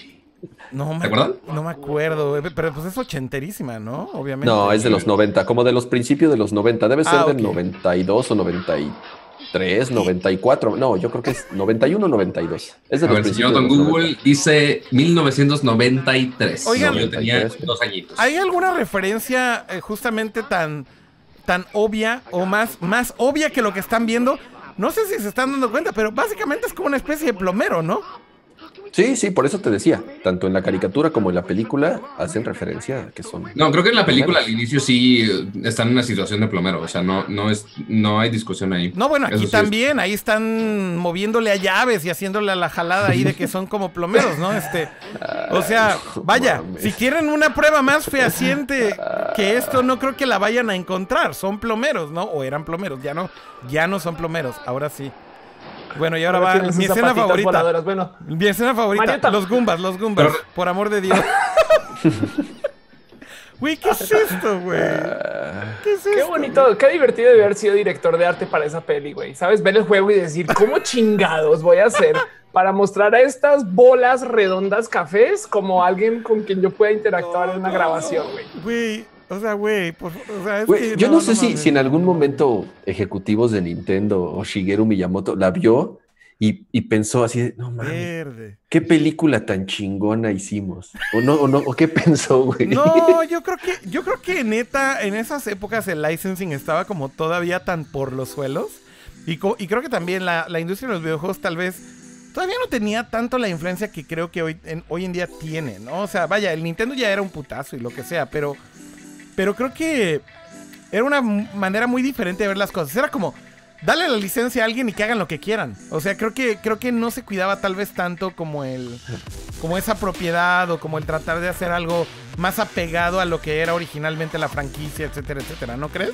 Speaker 1: no, me,
Speaker 2: ¿te acuerdas?
Speaker 1: no me acuerdo, güey, pero pues es ochenterísima, ¿no? Obviamente.
Speaker 4: No, es de los 90, como de los principios de los 90. Debe ser
Speaker 1: Ah,
Speaker 4: del
Speaker 1: ok.
Speaker 4: 92 o 93, 94. No, yo creo que es 91 o 92. Es de
Speaker 2: A
Speaker 4: los
Speaker 2: ver, señor
Speaker 4: principios.
Speaker 2: Don
Speaker 4: de los
Speaker 2: Google
Speaker 4: 90.
Speaker 2: dice 1993.
Speaker 1: Oigan.
Speaker 2: yo tenía
Speaker 4: 93.
Speaker 2: dos añitos.
Speaker 1: ¿Hay alguna referencia eh, justamente tan, tan obvia o más, más obvia que lo que están viendo? No sé si se están dando cuenta, pero básicamente es como una especie de plomero, ¿no?
Speaker 4: Sí, sí, por eso te decía. Tanto en la caricatura como en la película hacen referencia a que son.
Speaker 2: No, creo que en la película al inicio sí eh, están en una situación de plomero. O sea, no, no, es, no hay discusión ahí.
Speaker 1: No, bueno, aquí
Speaker 2: sí es-
Speaker 1: también, ahí están moviéndole a llaves y haciéndole a la jalada ahí de que son como plomeros, ¿no? Este, o sea, vaya, si quieren una prueba más fehaciente que esto, no creo que la vayan a encontrar. Son plomeros, ¿no? O eran plomeros, ya no, ya no son plomeros, ahora sí. Bueno, y ahora
Speaker 3: Ahora
Speaker 1: va mi escena favorita.
Speaker 3: voladoras. Bueno,
Speaker 1: Mi escena favorita,
Speaker 3: Marieta.
Speaker 1: los Goombas, los Goombas,
Speaker 2: Pero-
Speaker 1: por amor de Dios. Güey, ¿qué es esto, güey? ¿Qué es esto?
Speaker 3: qué bonito, qué divertido de haber sido director de arte para esa peli, güey. Sabes, ver el juego y decir cómo chingados voy a hacer para mostrar a estas bolas redondas cafés como alguien con quien yo pueda interactuar en una grabación, güey.
Speaker 1: Güey, o sea, güey, por o sea, es
Speaker 4: Güey,
Speaker 1: que
Speaker 4: yo no, sé si, si en algún momento ejecutivos de Nintendo o Shigeru Miyamoto la vio y, y pensó así, de, no mames, qué película tan chingona hicimos. O no, o no, o qué pensó, güey.
Speaker 1: No, yo creo que, yo creo que neta, en esas épocas el licensing estaba como todavía tan por los suelos. Y, y creo que también la, la industria de los videojuegos tal vez todavía no tenía tanto la influencia que creo que hoy en, hoy en día tiene, ¿no? O sea, vaya, el Nintendo ya era un putazo y lo que sea, pero, pero creo que era una manera muy diferente de ver las cosas. Era como, dale la licencia a alguien y que hagan lo que quieran. O sea, creo que, creo que no se cuidaba tal vez tanto como el, como esa propiedad o como el tratar de hacer algo más apegado a lo que era originalmente la franquicia, etcétera, etcétera. ¿No crees?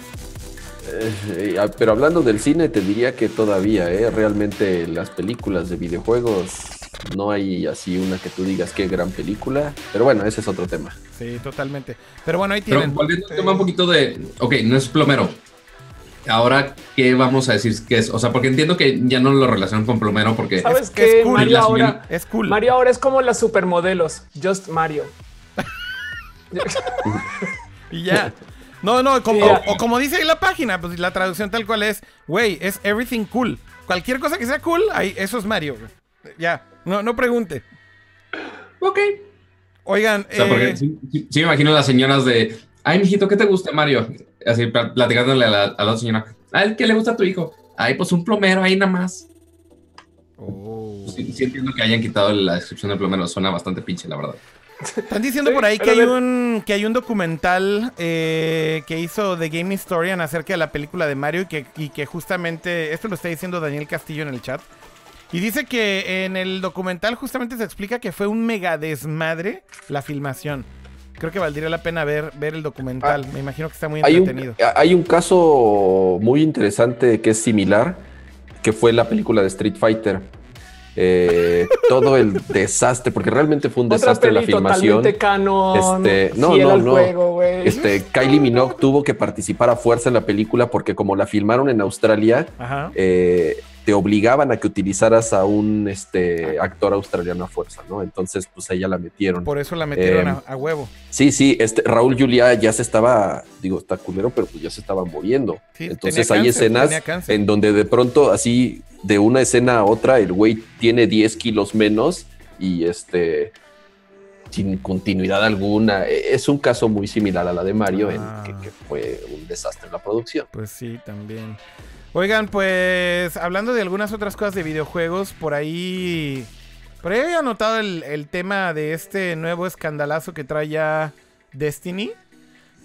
Speaker 4: Eh, eh, pero hablando del cine, te diría que todavía, ¿eh? realmente las películas de videojuegos no hay así una que tú digas qué gran película. Pero bueno, ese es otro tema.
Speaker 1: Sí, totalmente. Pero bueno, ahí
Speaker 2: Pero
Speaker 1: tienen.
Speaker 2: volviendo al tema un poquito de. Ok, no es plomero. Ahora, ¿qué vamos a decir que es? O sea, porque entiendo que ya no lo relacionan con plomero porque.
Speaker 3: ¿Sabes
Speaker 1: Es que es
Speaker 3: qué?
Speaker 1: cool,
Speaker 3: Mario ahora,
Speaker 1: Es cool.
Speaker 3: Mario ahora es como las supermodelos, just Mario.
Speaker 1: Y ya. No, no, como, o, o como dice ahí la página, pues la traducción tal cual es, güey, es everything cool. Cualquier cosa que sea cool, ahí, eso es Mario. Ya, no, no pregunte.
Speaker 2: Ok.
Speaker 1: Oigan,
Speaker 2: O sea, porque
Speaker 1: eh,
Speaker 2: sí, sí- sí me imagino las señoras de. Ay, mijito, ¿qué te gusta, Mario? Así pl- platicándole a la, a la señora. Ay, ¿qué le gusta a tu hijo? Ay, pues un plomero ahí nada más.
Speaker 1: oh.
Speaker 2: Sí, sí entiendo que hayan quitado la descripción de plomero. Suena bastante pinche, la verdad.
Speaker 1: Están diciendo
Speaker 3: Sí,
Speaker 1: por ahí que hay un que hay un documental eh, que hizo The Game Historian acerca de la película de Mario y que, y que justamente esto lo está diciendo Daniel Castillo en el chat y dice que en el documental justamente se explica que fue un mega desmadre la filmación. Creo que valdría la pena ver ver el documental. Me imagino que está muy
Speaker 4: Hay
Speaker 1: entretenido.
Speaker 4: un, hay un caso muy interesante que es similar, que fue la película de Street Fighter. Eh, todo el desastre, porque realmente fue un
Speaker 3: Otra
Speaker 4: desastre la filmación.
Speaker 3: canon.
Speaker 4: Este, no, no, no.
Speaker 3: juego.
Speaker 4: Este, Kylie Minogue tuvo que participar a fuerza en la película porque como la filmaron en Australia,
Speaker 1: Ajá.
Speaker 4: eh, te obligaban a que utilizaras a un este, actor australiano a fuerza, ¿no? Entonces, pues ella la metieron.
Speaker 1: Por eso la metieron
Speaker 4: eh,
Speaker 1: a, a huevo.
Speaker 4: Sí, sí, este, Raúl Julia ya se estaba, digo, está culero, pero pues ya se estaba muriendo.
Speaker 1: Sí,
Speaker 4: Entonces hay
Speaker 1: cáncer,
Speaker 4: escenas en donde de pronto, así, de una escena a otra, el güey tiene 10 kilos menos y este, sin continuidad alguna. E- Es un caso muy similar a la de Mario, en
Speaker 1: Ah.
Speaker 4: que, que fue un desastre en la producción.
Speaker 1: Pues sí, también. Oigan, pues hablando de algunas otras cosas de videojuegos, por ahí. Por ahí había notado el, el tema de este nuevo escandalazo que trae ya Destiny.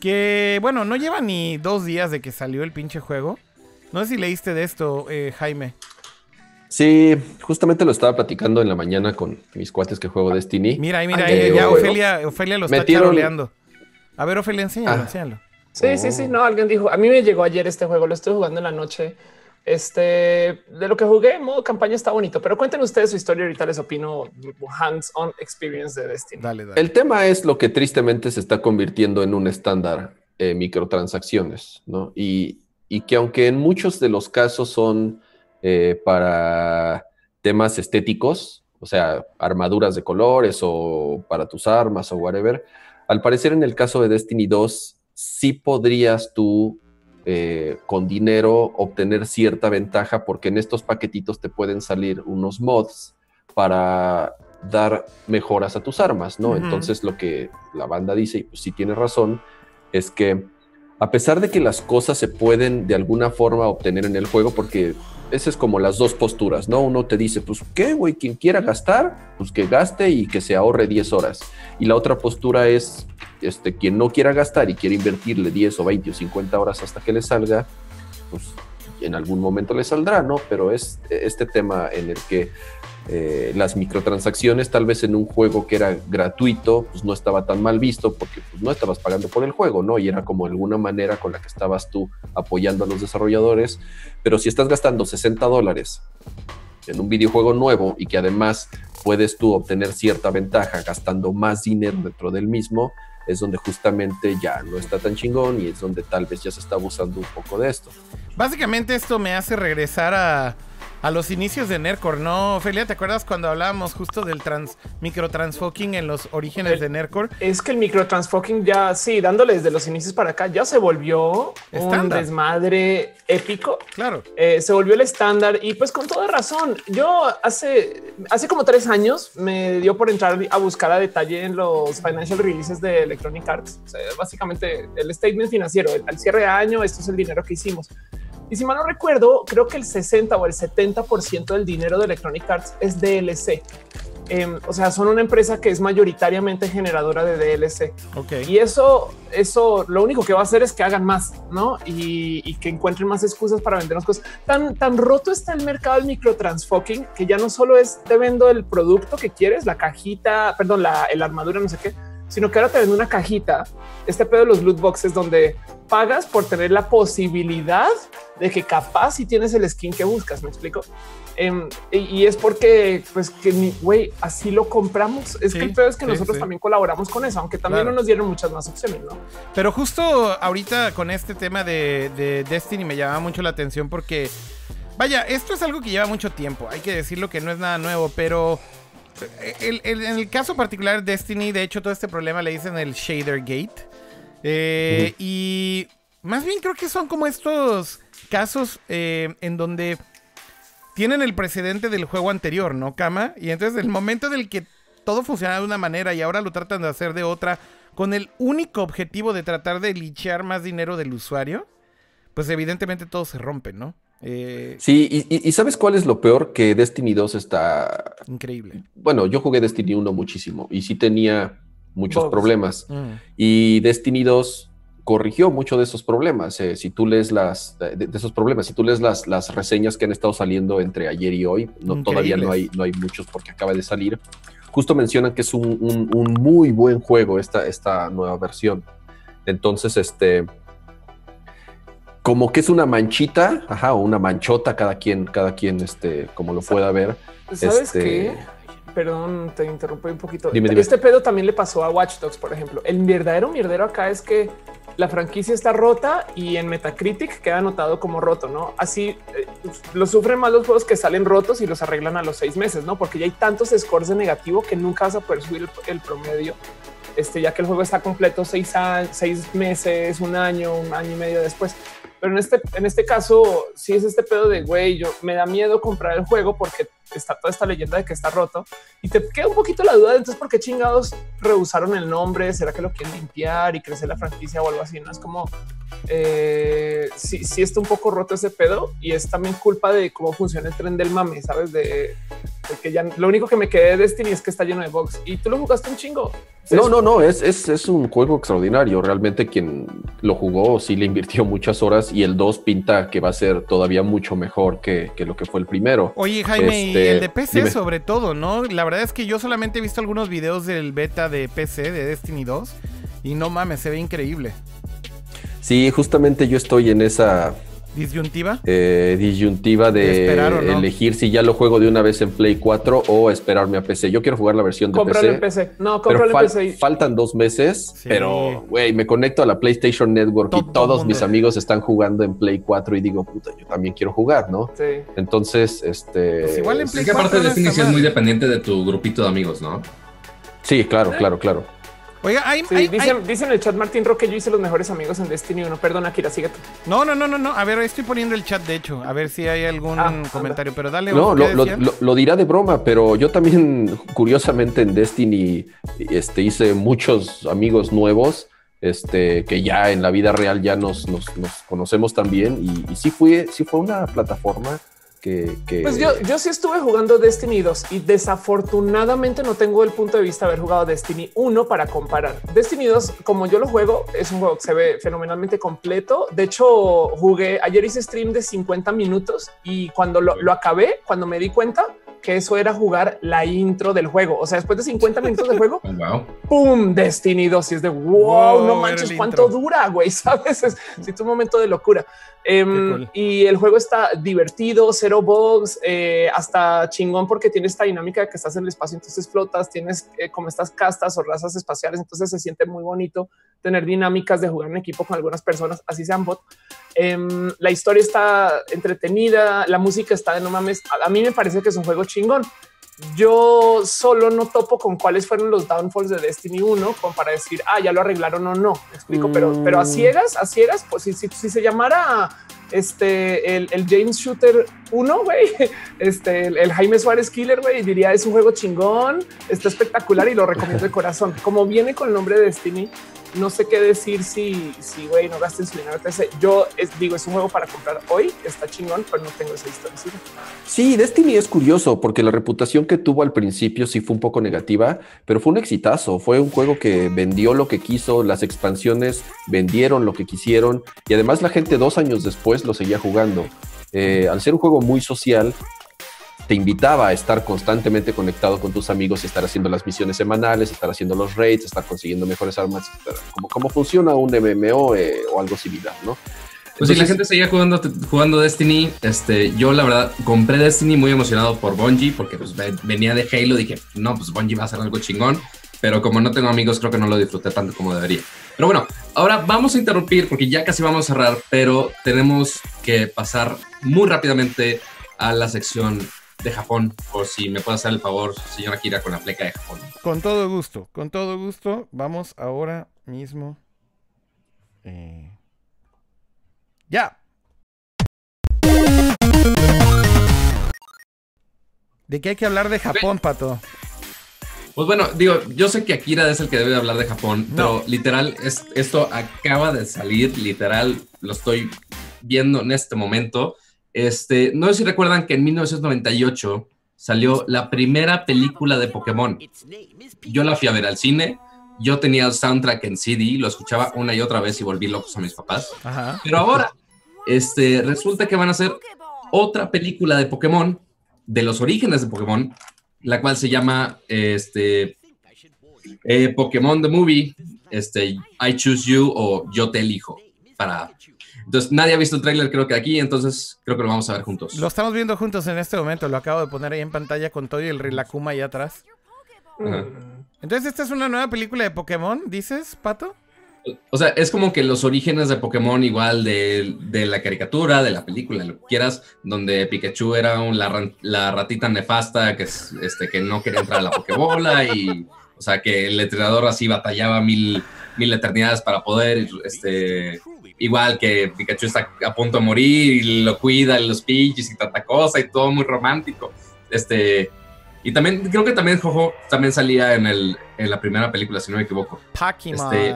Speaker 1: Que, bueno, no lleva ni dos días de que salió el pinche juego. No sé si leíste de esto, eh, Jaime.
Speaker 4: Sí, justamente lo estaba platicando en la mañana con mis cuates que juego Destiny.
Speaker 1: Mira mira ahí, ya. Ofelia, Ofelia lo está charoleando. A ver, Ofelia, enséñalo,
Speaker 4: Ah.
Speaker 1: enséñalo.
Speaker 3: Sí, sí, sí. No, alguien dijo. A mí me llegó ayer este juego, lo estoy jugando en la noche. Este, de lo que jugué, modo campaña está bonito, pero cuenten ustedes su historia. Ahorita les opino hands-on experience de Destiny.
Speaker 1: Dale, dale.
Speaker 4: El tema es lo que tristemente se está convirtiendo en un estándar eh, microtransacciones, ¿no? Y, y que aunque en muchos de los casos son eh, para temas estéticos, o sea, armaduras de colores o para tus armas o whatever, al parecer en el caso de Destiny 2 sí podrías tú eh, con dinero obtener cierta ventaja porque en estos paquetitos te pueden salir unos mods para dar mejoras a tus armas, ¿no? Entonces lo que la banda dice, y pues sí tiene razón, es que a pesar de que las cosas se pueden de alguna forma obtener en el juego, porque esa es como las dos posturas, ¿no? Uno te dice, pues, ¿qué, güey? Quien quiera gastar, pues que gaste y que se ahorre 10 horas. Y la otra postura es, este, quien no quiera gastar y quiere invertirle 10 o 20 o 50 horas hasta que le salga, pues en algún momento le saldrá, ¿no? Pero es este tema en el que eh, las microtransacciones, tal vez en un juego que era gratuito, pues no estaba tan mal visto porque pues, no estabas pagando por el juego, ¿no? Y era como alguna manera con la que estabas tú apoyando a los desarrolladores. Pero si estás gastando 60 dólares en un videojuego nuevo y que además puedes tú obtener cierta ventaja gastando más dinero dentro del mismo, es donde justamente ya no está tan chingón y es donde tal vez ya se está abusando un poco de esto.
Speaker 1: Básicamente esto me hace regresar a, a los inicios de Nercor, ¿no? Ophelia, ¿te acuerdas cuando hablábamos justo del trans, microtransfucking en los orígenes de Nercor?
Speaker 3: Es que el microtransfucking ya, sí, dándole desde los inicios para acá, ya se volvió un desmadre épico.
Speaker 1: Claro.
Speaker 3: Eh, se volvió el estándar y pues con toda razón. Yo hace, hace como tres años me dio por entrar a buscar a detalle en los financial releases de Electronic Arts. O sea, básicamente el statement financiero, el- al cierre de año, esto es el dinero que hicimos. Y si mal no recuerdo, creo que el 60 o el 70% del dinero de Electronic Arts es DLC. Em, o sea, son una empresa que es mayoritariamente generadora de DLC.
Speaker 1: Ok.
Speaker 3: Y eso, eso lo único que va a hacer es que hagan más, ¿no? Y, y que encuentren más excusas para vendernos cosas. Tan, tan roto está el mercado del microtransfucking que ya no solo es te vendo el producto que quieres, la cajita, perdón, la, la armadura, no sé qué, sino que ahora te vendo una cajita. Este pedo de los loot boxes donde pagas por tener la posibilidad de que capaz si tienes el skin que buscas. Me explico. Em, y, es porque, pues, que ni güey, así lo compramos. Es
Speaker 1: Sí,
Speaker 3: que el peor es que
Speaker 1: sí,
Speaker 3: nosotros
Speaker 1: sí.
Speaker 3: también colaboramos con eso, aunque también
Speaker 1: Claro.
Speaker 3: no nos dieron muchas más opciones, no?
Speaker 1: Pero justo ahorita con este tema de, de Destiny me llamaba mucho la atención porque, vaya, esto es algo que lleva mucho tiempo. Hay que decirlo que no es nada nuevo, pero el- el- en el caso particular de Destiny, de hecho, todo este problema le dicen el Shader Gate. Eh. Y más bien creo que son como estos casos eh, en donde tienen el precedente del juego anterior, ¿no, Kama? Y entonces el momento del que todo funcionaba de una manera y ahora lo tratan de hacer de otra, con el único objetivo de tratar de lichear más dinero del usuario, pues evidentemente todo se rompe, ¿no? Eh,
Speaker 4: Sí, y, y- y ¿sabes cuál es lo peor? Que Destiny 2 está...
Speaker 1: increíble.
Speaker 4: Bueno, yo jugué Destiny 1 muchísimo y sí tenía muchos
Speaker 3: Bugs.
Speaker 4: problemas.
Speaker 1: Mm.
Speaker 4: Y Destiny 2 corrigió mucho de esos problemas. Eh, si tú lees las de, de esos problemas, si tú lees las, las reseñas que han estado saliendo entre ayer y hoy, no, todavía no hay, no hay muchos porque acaba de salir. Justo mencionan que es un, un- un muy buen juego esta, esta nueva versión. Entonces, este, como que es una manchita, ajá, o una manchota, cada quien, cada quien, este, como lo pueda ver.
Speaker 3: ¿Sabes
Speaker 4: Este-
Speaker 3: qué? Perdón, te interrumpí un poquito.
Speaker 4: Dime, dime.
Speaker 3: Este pedo también le pasó a Watch Dogs, por ejemplo. El verdadero mierdero acá es que la franquicia está rota y en Metacritic queda anotado como roto, ¿no? Así eh, lo sufren más los juegos que salen rotos y los arreglan a los seis meses, ¿no? Porque ya hay tantos scores de negativo que nunca vas a poder subir el, el promedio. Este, ya que el juego está completo seis, a- seis meses, un año, un año y medio después. Pero en este, en este caso, sí es este pedo de güey, yo me da miedo comprar el juego porque está toda esta leyenda de que está roto y te queda un poquito la duda de entonces por qué chingados rehusaron el nombre, será que lo quieren limpiar y crecer la franquicia o algo así, no es como eh, sí, sí está un poco roto ese pedo y es también culpa de cómo funciona el tren del mame, sabes de, de que ya lo único que me quedé de Destiny es que está lleno de bugs y tú lo jugaste un chingo.
Speaker 4: No, no, no, es, es, es un juego extraordinario. Realmente quien lo jugó sí le invirtió muchas horas y el 2 pinta que va a ser todavía mucho mejor que, que lo que fue el primero.
Speaker 1: Oye, Jaime, y
Speaker 4: Este,
Speaker 1: el de PC
Speaker 4: dime.
Speaker 1: sobre todo, ¿no? La verdad es que yo solamente he visto algunos videos del beta de PC de Destiny 2 y no mames, se ve increíble.
Speaker 4: Sí, justamente yo estoy en esa,
Speaker 1: ¿Disyuntiva?
Speaker 4: eh, disyuntiva de,
Speaker 1: De esperar o no.
Speaker 4: elegir si ya lo juego de una vez en Play 4 o esperarme a PC. Yo quiero jugar la versión de
Speaker 3: Cómpralo en
Speaker 4: PC.
Speaker 3: PC. No,
Speaker 4: Pero
Speaker 3: cómpralo en
Speaker 4: fal-
Speaker 3: PC.
Speaker 4: faltan dos meses,
Speaker 1: Sí.
Speaker 4: pero güey, me conecto a la PlayStation Network
Speaker 1: Todo
Speaker 4: y todos
Speaker 1: mundo.
Speaker 4: mis amigos están jugando en Play 4 y digo, puta, yo también quiero jugar, ¿no?
Speaker 3: Sí.
Speaker 4: Entonces, este.
Speaker 1: Pues igual en
Speaker 2: Es
Speaker 1: Play
Speaker 2: que aparte
Speaker 1: 4 no
Speaker 2: Destiny
Speaker 1: está
Speaker 2: sí es muy dependiente de tu grupito de amigos, ¿no?
Speaker 4: Sí, claro, claro, claro.
Speaker 1: Oiga, hay,
Speaker 3: Sí,
Speaker 1: hay-
Speaker 3: dice,
Speaker 1: hay-
Speaker 3: dice en el chat Martín Roque, yo hice los mejores amigos en Destiny 1. Perdona, Kira, síguete.
Speaker 1: No, no, no, no, no. A ver, estoy poniendo el chat, de hecho. A ver si hay algún
Speaker 3: Ah, anda.
Speaker 1: comentario. Pero dale,
Speaker 4: No, lo,
Speaker 1: ¿qué
Speaker 4: lo, lo- lo dirá de broma, pero yo también, curiosamente, en Destiny este, hice muchos amigos nuevos. Este, que ya en la vida real ya nos, nos, nos conocemos también. Y, y sí, fue, sí fue una plataforma que. que-
Speaker 3: Pues yo, yo sí estuve jugando Destiny 2 y desafortunadamente no tengo el punto de vista de haber jugado Destiny 1 para comparar. Destiny 2, como yo lo juego, es un juego que se ve fenomenalmente completo. De hecho, jugué, ayer hice stream de 50 minutos y cuando lo, lo acabé, cuando me di cuenta que eso era jugar la intro del juego. O sea, después de 50 minutos de juego,
Speaker 2: Oh, wow.
Speaker 3: ¡pum! Destiny 2 y es de wow,
Speaker 1: Wow,
Speaker 3: no manches cuánto
Speaker 1: intro.
Speaker 3: dura, güey, sabes? Es, es un momento de locura. Em,
Speaker 1: cool.
Speaker 3: Y el juego está divertido, cero bugs, eh, hasta chingón porque tiene esta dinámica de que estás en el espacio, entonces flotas, tienes eh, como estas castas o razas espaciales, entonces se siente muy bonito tener dinámicas de jugar en equipo con algunas personas, así sean bot. Em, la historia está entretenida, la música está de no mames. A, a mí me parece que es un juego chingón. Yo solo no topo con cuáles fueron los downfalls de Destiny 1 como para decir, ah, ya lo arreglaron o no. Me explico, pero, pero a ciegas, a ciegas, pues si, si, si se llamara este el, el James Shooter 1, güey, este el, el Jaime Suárez Killer, güey, diría es un juego chingón, está espectacular y lo recomiendo de corazón. Como viene con el nombre de Destiny, no sé qué decir si, si güey, no gasten su dinero. Yo es- digo, es un juego para comprar hoy, está chingón, pero no tengo esa historia. Sí,
Speaker 4: Destiny es curioso porque la reputación que tuvo al principio sí fue un poco negativa, pero fue un exitazo. Fue un juego que vendió lo que quiso, las expansiones vendieron lo que quisieron y además la gente dos años después lo seguía jugando. Eh, al ser un juego muy social, te invitaba a estar constantemente conectado con tus amigos y estar haciendo las misiones semanales, estar haciendo los raids, estar consiguiendo mejores armas, etc. Como, como funciona un MMO eh, o algo similar, ¿no?
Speaker 2: Pues si la gente seguía jugando, jugando Destiny, este, yo la verdad compré Destiny muy emocionado por Bungie, porque pues, ve- venía de Halo, dije, no, pues Bungie va a hacer algo chingón, pero como no tengo amigos, creo que no lo disfruté tanto como debería. Pero bueno, ahora vamos a interrumpir porque ya casi vamos a cerrar, pero tenemos que pasar muy rápidamente a la sección de Japón, por si me puede hacer el favor, señora Kira, con la pleca de Japón.
Speaker 1: Con todo gusto, con todo gusto. Vamos ahora mismo. Eh, Ya. ¿De qué hay que hablar de Japón, Pato?
Speaker 2: Pues bueno, digo, yo sé que Akira es el que debe hablar de Japón,
Speaker 1: No.
Speaker 2: pero literal, es, esto acaba de salir, literal, lo estoy viendo en este momento. Este, no sé si recuerdan que en 1998 salió la primera película de Pokémon. Yo la fui a ver al cine, yo tenía el soundtrack en CD, lo escuchaba una y otra vez y volví locos a mis papás.
Speaker 1: Ajá.
Speaker 2: Pero ahora, este, resulta que van a hacer otra película de Pokémon, de los orígenes de Pokémon, la cual se llama este, eh, Pokémon The Movie, este, I Choose You o Yo Te Elijo. Para... Entonces, nadie ha visto el tráiler, creo que aquí, entonces creo que lo vamos a ver juntos.
Speaker 1: Lo estamos viendo juntos en este momento. Lo acabo de poner ahí en pantalla con todo y el Rilakuma ahí atrás.
Speaker 2: Ajá.
Speaker 3: Mm.
Speaker 1: Entonces, ¿esta es una nueva película de Pokémon, dices, Pato?
Speaker 2: O sea, es como que los orígenes de Pokémon, igual de, de la caricatura, de la película, lo que quieras, donde Pikachu era un- la, la ratita nefasta que, es- este, que no quería entrar a la Pokébola y, o sea, que el entrenador así batallaba mil, mil eternidades para poder, este, igual que Pikachu está a punto de morir y lo cuida, y los pinches y tanta cosa y todo muy romántico. Este, y también, creo que también Jojo también salía en, el, en la primera película, si no me equivoco. Este,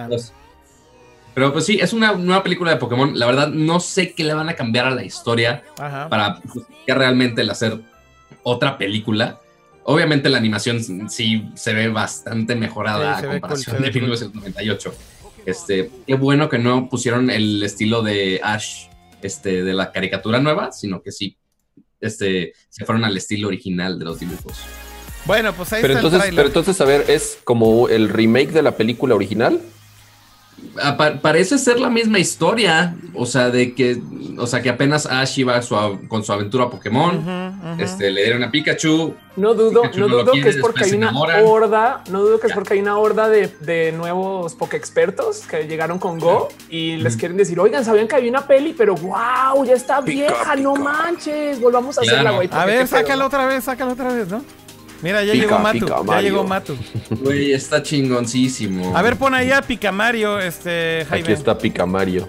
Speaker 2: pero pues sí, es una nueva película de Pokémon. La verdad, no sé qué le van a cambiar a la historia
Speaker 1: Ajá.
Speaker 2: para que realmente el hacer otra película. Obviamente la animación sí se ve bastante mejorada
Speaker 1: Sí,
Speaker 2: a comparación
Speaker 1: cool,
Speaker 2: de
Speaker 1: ve cool.
Speaker 2: 1998. Este, qué bueno que no pusieron el estilo de Ash este, de la caricatura nueva, sino que sí este, se fueron al estilo original de los dibujos.
Speaker 1: Bueno, pues ahí
Speaker 4: Pero
Speaker 1: está
Speaker 4: entonces,
Speaker 1: el
Speaker 4: pero entonces, a ver, ¿es como el remake de la película original?
Speaker 2: Pa- parece ser la misma historia. O sea, de que, o sea, que apenas Ash iba su con su aventura Pokémon. Este, le dieron a Pikachu.
Speaker 3: No dudo,
Speaker 2: Pikachu
Speaker 3: no dudo que es porque hay una horda, no dudo que es porque hay una horda de, de nuevos expertos que llegaron con Go y les quieren decir, oigan, sabían que había una peli, pero wow, ya está vieja, no manches, volvamos a
Speaker 2: Claro.
Speaker 3: hacerla, güey.
Speaker 1: A ver,
Speaker 3: ¿no?
Speaker 1: otra vez, sácalo otra vez, ¿no? Mira, ya
Speaker 4: Pica,
Speaker 1: llegó Matu.
Speaker 4: pica,
Speaker 1: Ya
Speaker 4: Mario.
Speaker 1: llegó Matu.
Speaker 2: Güey, está chingoncísimo.
Speaker 1: A ver, pon ahí a Picamario, este, Jaime.
Speaker 4: Aquí está Pica Mario.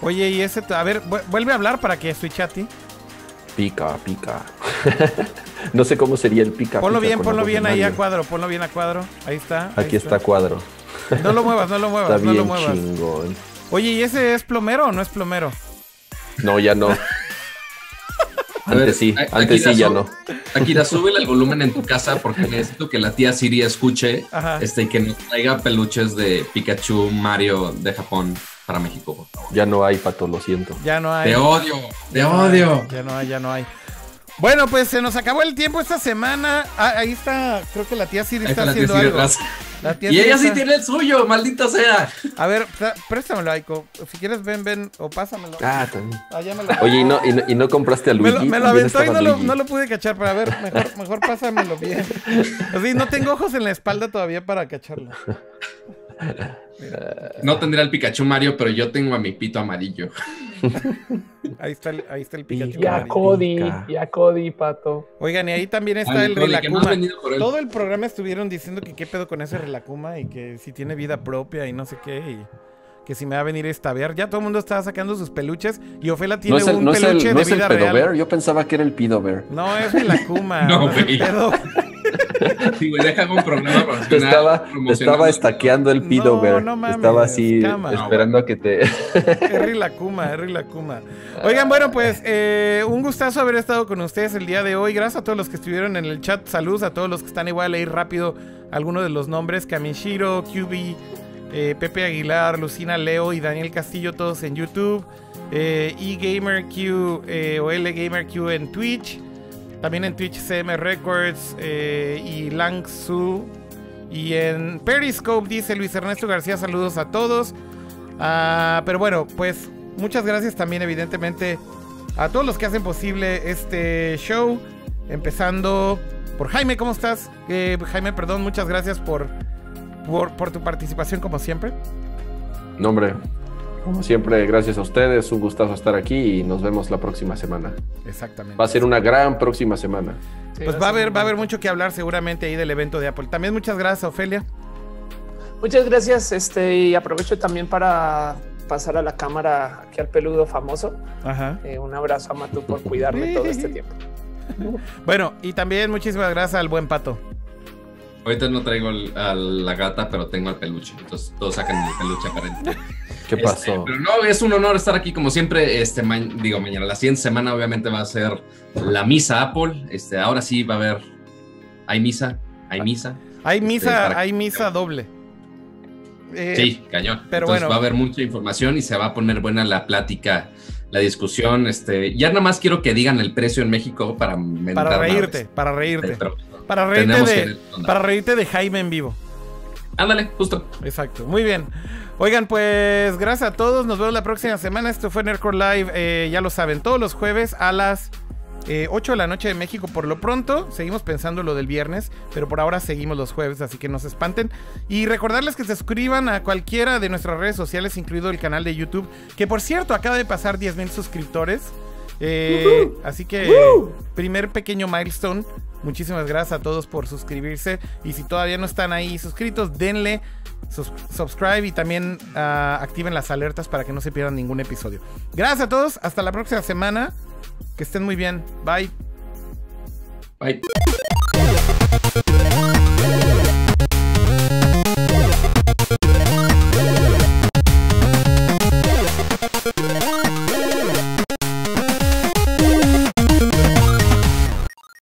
Speaker 1: Oye, y ese, a ver, vu- vuelve a hablar para que switch a ti.
Speaker 4: Pica, pica. no sé cómo sería el pica.
Speaker 1: Ponlo
Speaker 4: pica
Speaker 1: bien, ponlo bien ahí a
Speaker 4: Mario.
Speaker 1: cuadro, ponlo bien a cuadro. Ahí está. ahí
Speaker 4: Aquí está cuadro.
Speaker 1: No lo muevas, no lo
Speaker 4: Está
Speaker 1: muevas, no lo
Speaker 4: bien
Speaker 1: muevas.
Speaker 4: chingón.
Speaker 1: Oye, ¿y ese es plomero o no es plomero?
Speaker 4: No, ya no.
Speaker 2: Ver,
Speaker 4: Antes sí, antes sí, ya no.
Speaker 2: Akira, súbele el volumen en tu casa porque necesito que la tía Siri escuche
Speaker 1: Ajá.
Speaker 2: este, y que nos traiga peluches de Pikachu, Mario de Japón para México, por favor.
Speaker 4: Ya no hay, pato, lo siento.
Speaker 1: Ya no hay.
Speaker 2: Te odio, te
Speaker 1: Ya no hay,
Speaker 2: odio.
Speaker 1: Ya no hay, ya no hay. Bueno, pues se nos acabó el tiempo esta semana. Ah, ahí está, creo que la tía Siri
Speaker 2: Ahí
Speaker 1: está
Speaker 2: está la tía
Speaker 1: haciendo
Speaker 2: Siri
Speaker 1: algo.
Speaker 2: atrás.
Speaker 1: La tía
Speaker 2: Y ella sí tiene el suyo, maldita sea.
Speaker 1: A ver, préstamelo, Aiko. Si quieres, ven, ven, o pásamelo.
Speaker 4: Ah, también.
Speaker 1: Ah, ya me lo...
Speaker 4: Oye, ¿y no, y no, y no compraste a
Speaker 1: Me
Speaker 4: Luigi?
Speaker 1: lo, me lo aventó y no lo, no lo pude cachar, pero a ver, mejor, mejor pásamelo bien. Así, no tengo ojos en la espalda todavía para cacharlo.
Speaker 2: No tendría el Pikachu Mario, pero yo tengo a mi pito amarillo.
Speaker 1: Ahí está el, ahí está el Pikachu.
Speaker 3: Y a. Cody,
Speaker 4: Pica.
Speaker 3: y a Cody, pato.
Speaker 1: Oigan, y ahí también está
Speaker 2: Ay,
Speaker 1: el
Speaker 2: Cody, no
Speaker 1: Relacuma. Todo el programa estuvieron diciendo que qué pedo con ese Relacuma y que si tiene vida propia y no sé qué. Y que si me va a venir a estabear. Ya todo el mundo estaba sacando sus peluches y Ofela tiene
Speaker 4: ¿No es el,
Speaker 1: un
Speaker 4: no es el,
Speaker 1: peluche
Speaker 4: no
Speaker 1: de
Speaker 4: es el
Speaker 1: vida
Speaker 4: pedo
Speaker 1: real.
Speaker 4: bear? Yo pensaba que era el pido bear.
Speaker 1: No, es Relacuma.
Speaker 2: No,
Speaker 1: es el
Speaker 2: güey.
Speaker 1: pedo.
Speaker 2: Sí, güey, deja un programa
Speaker 4: Te
Speaker 2: promocional.
Speaker 4: estaba, te
Speaker 2: promocionando-
Speaker 4: estaba estaqueando el pido
Speaker 1: No,
Speaker 4: bear.
Speaker 1: no mames,
Speaker 4: estaba así
Speaker 1: cama.
Speaker 4: esperando a que te...
Speaker 1: Es Rilakuma, es Rilakuma. Oigan, bueno, pues eh, un gustazo haber estado con ustedes el día de hoy. Gracias a todos los que estuvieron en el chat. Saludos a todos los que están igual a leer rápido algunos de los nombres. Kamishiro, QB, eh, Pepe Aguilar, Lucina Leo y Daniel Castillo, todos en YouTube. Eh, eGamerQ eh, o LGamerQ en Twitch. También en Twitch CM Records eh, y Langsu. Y en Periscope dice Luis Ernesto García, saludos a todos. Ah, pero bueno, pues muchas gracias también evidentemente a todos los que hacen posible este show. Empezando por Jaime, ¿cómo estás? Eh, Jaime, perdón, muchas gracias por, por, tu participación como siempre.
Speaker 4: No, hombre. Como siempre, gracias a ustedes. Un gustazo estar aquí y nos vemos la próxima semana.
Speaker 1: Exactamente.
Speaker 4: Va a ser una gran próxima semana.
Speaker 3: Sí,
Speaker 1: Pues va a haber, va a haber mucho que hablar seguramente ahí del evento de Apple. También muchas gracias, Ofelia.
Speaker 3: Muchas gracias. Este, y aprovecho también para pasar a la cámara aquí al peludo famoso.
Speaker 1: Ajá.
Speaker 3: Eh, un abrazo a Matu por cuidarme todo este tiempo.
Speaker 1: Bueno, y también muchísimas gracias al buen pato.
Speaker 2: Ahorita no traigo el- a la gata, pero tengo al peluche. Entonces todos sacan el peluche aparente.
Speaker 4: ¿Qué
Speaker 2: Este,
Speaker 4: pasó?
Speaker 2: pero no, es un honor estar aquí como siempre. Este, ma- digo, mañana, la siguiente semana obviamente va a ser la misa Apple. Este, ahora sí va a haber, hay misa, hay misa.
Speaker 1: Hay
Speaker 2: Este,
Speaker 1: misa,
Speaker 2: para-
Speaker 1: hay misa doble. Eh,
Speaker 2: Sí, cañón.
Speaker 1: pero
Speaker 2: Entonces
Speaker 1: bueno.
Speaker 2: va a haber mucha información y se va a poner buena la plática, la discusión. Este, ya nada más quiero que digan el precio en México para
Speaker 1: Para
Speaker 2: madres.
Speaker 1: reírte, para reírte.
Speaker 2: Pero
Speaker 1: Para reírte de, para reírte de Jaime en vivo.
Speaker 2: ándale, justo.
Speaker 1: Exacto, muy bien. Oigan, pues gracias a todos. Nos vemos la próxima semana. Esto fue Nerdcore Live. eh, ya lo saben, todos los jueves a las eh, 8 de la noche de México por lo pronto. Seguimos pensando lo del viernes, pero por ahora seguimos los jueves, así que no se espanten. Y recordarles que se suscriban a cualquiera de nuestras redes sociales, incluido el canal de YouTube, que por cierto acaba de pasar 10 mil suscriptores. Eh, así que, primer pequeño milestone. Muchísimas gracias a todos por suscribirse. Y si todavía no están ahí suscritos, denle subscribe y también ah, activen las alertas para que no se pierdan ningún episodio. Gracias a todos. Hasta la próxima semana. Que estén muy bien. Bye.
Speaker 2: Bye.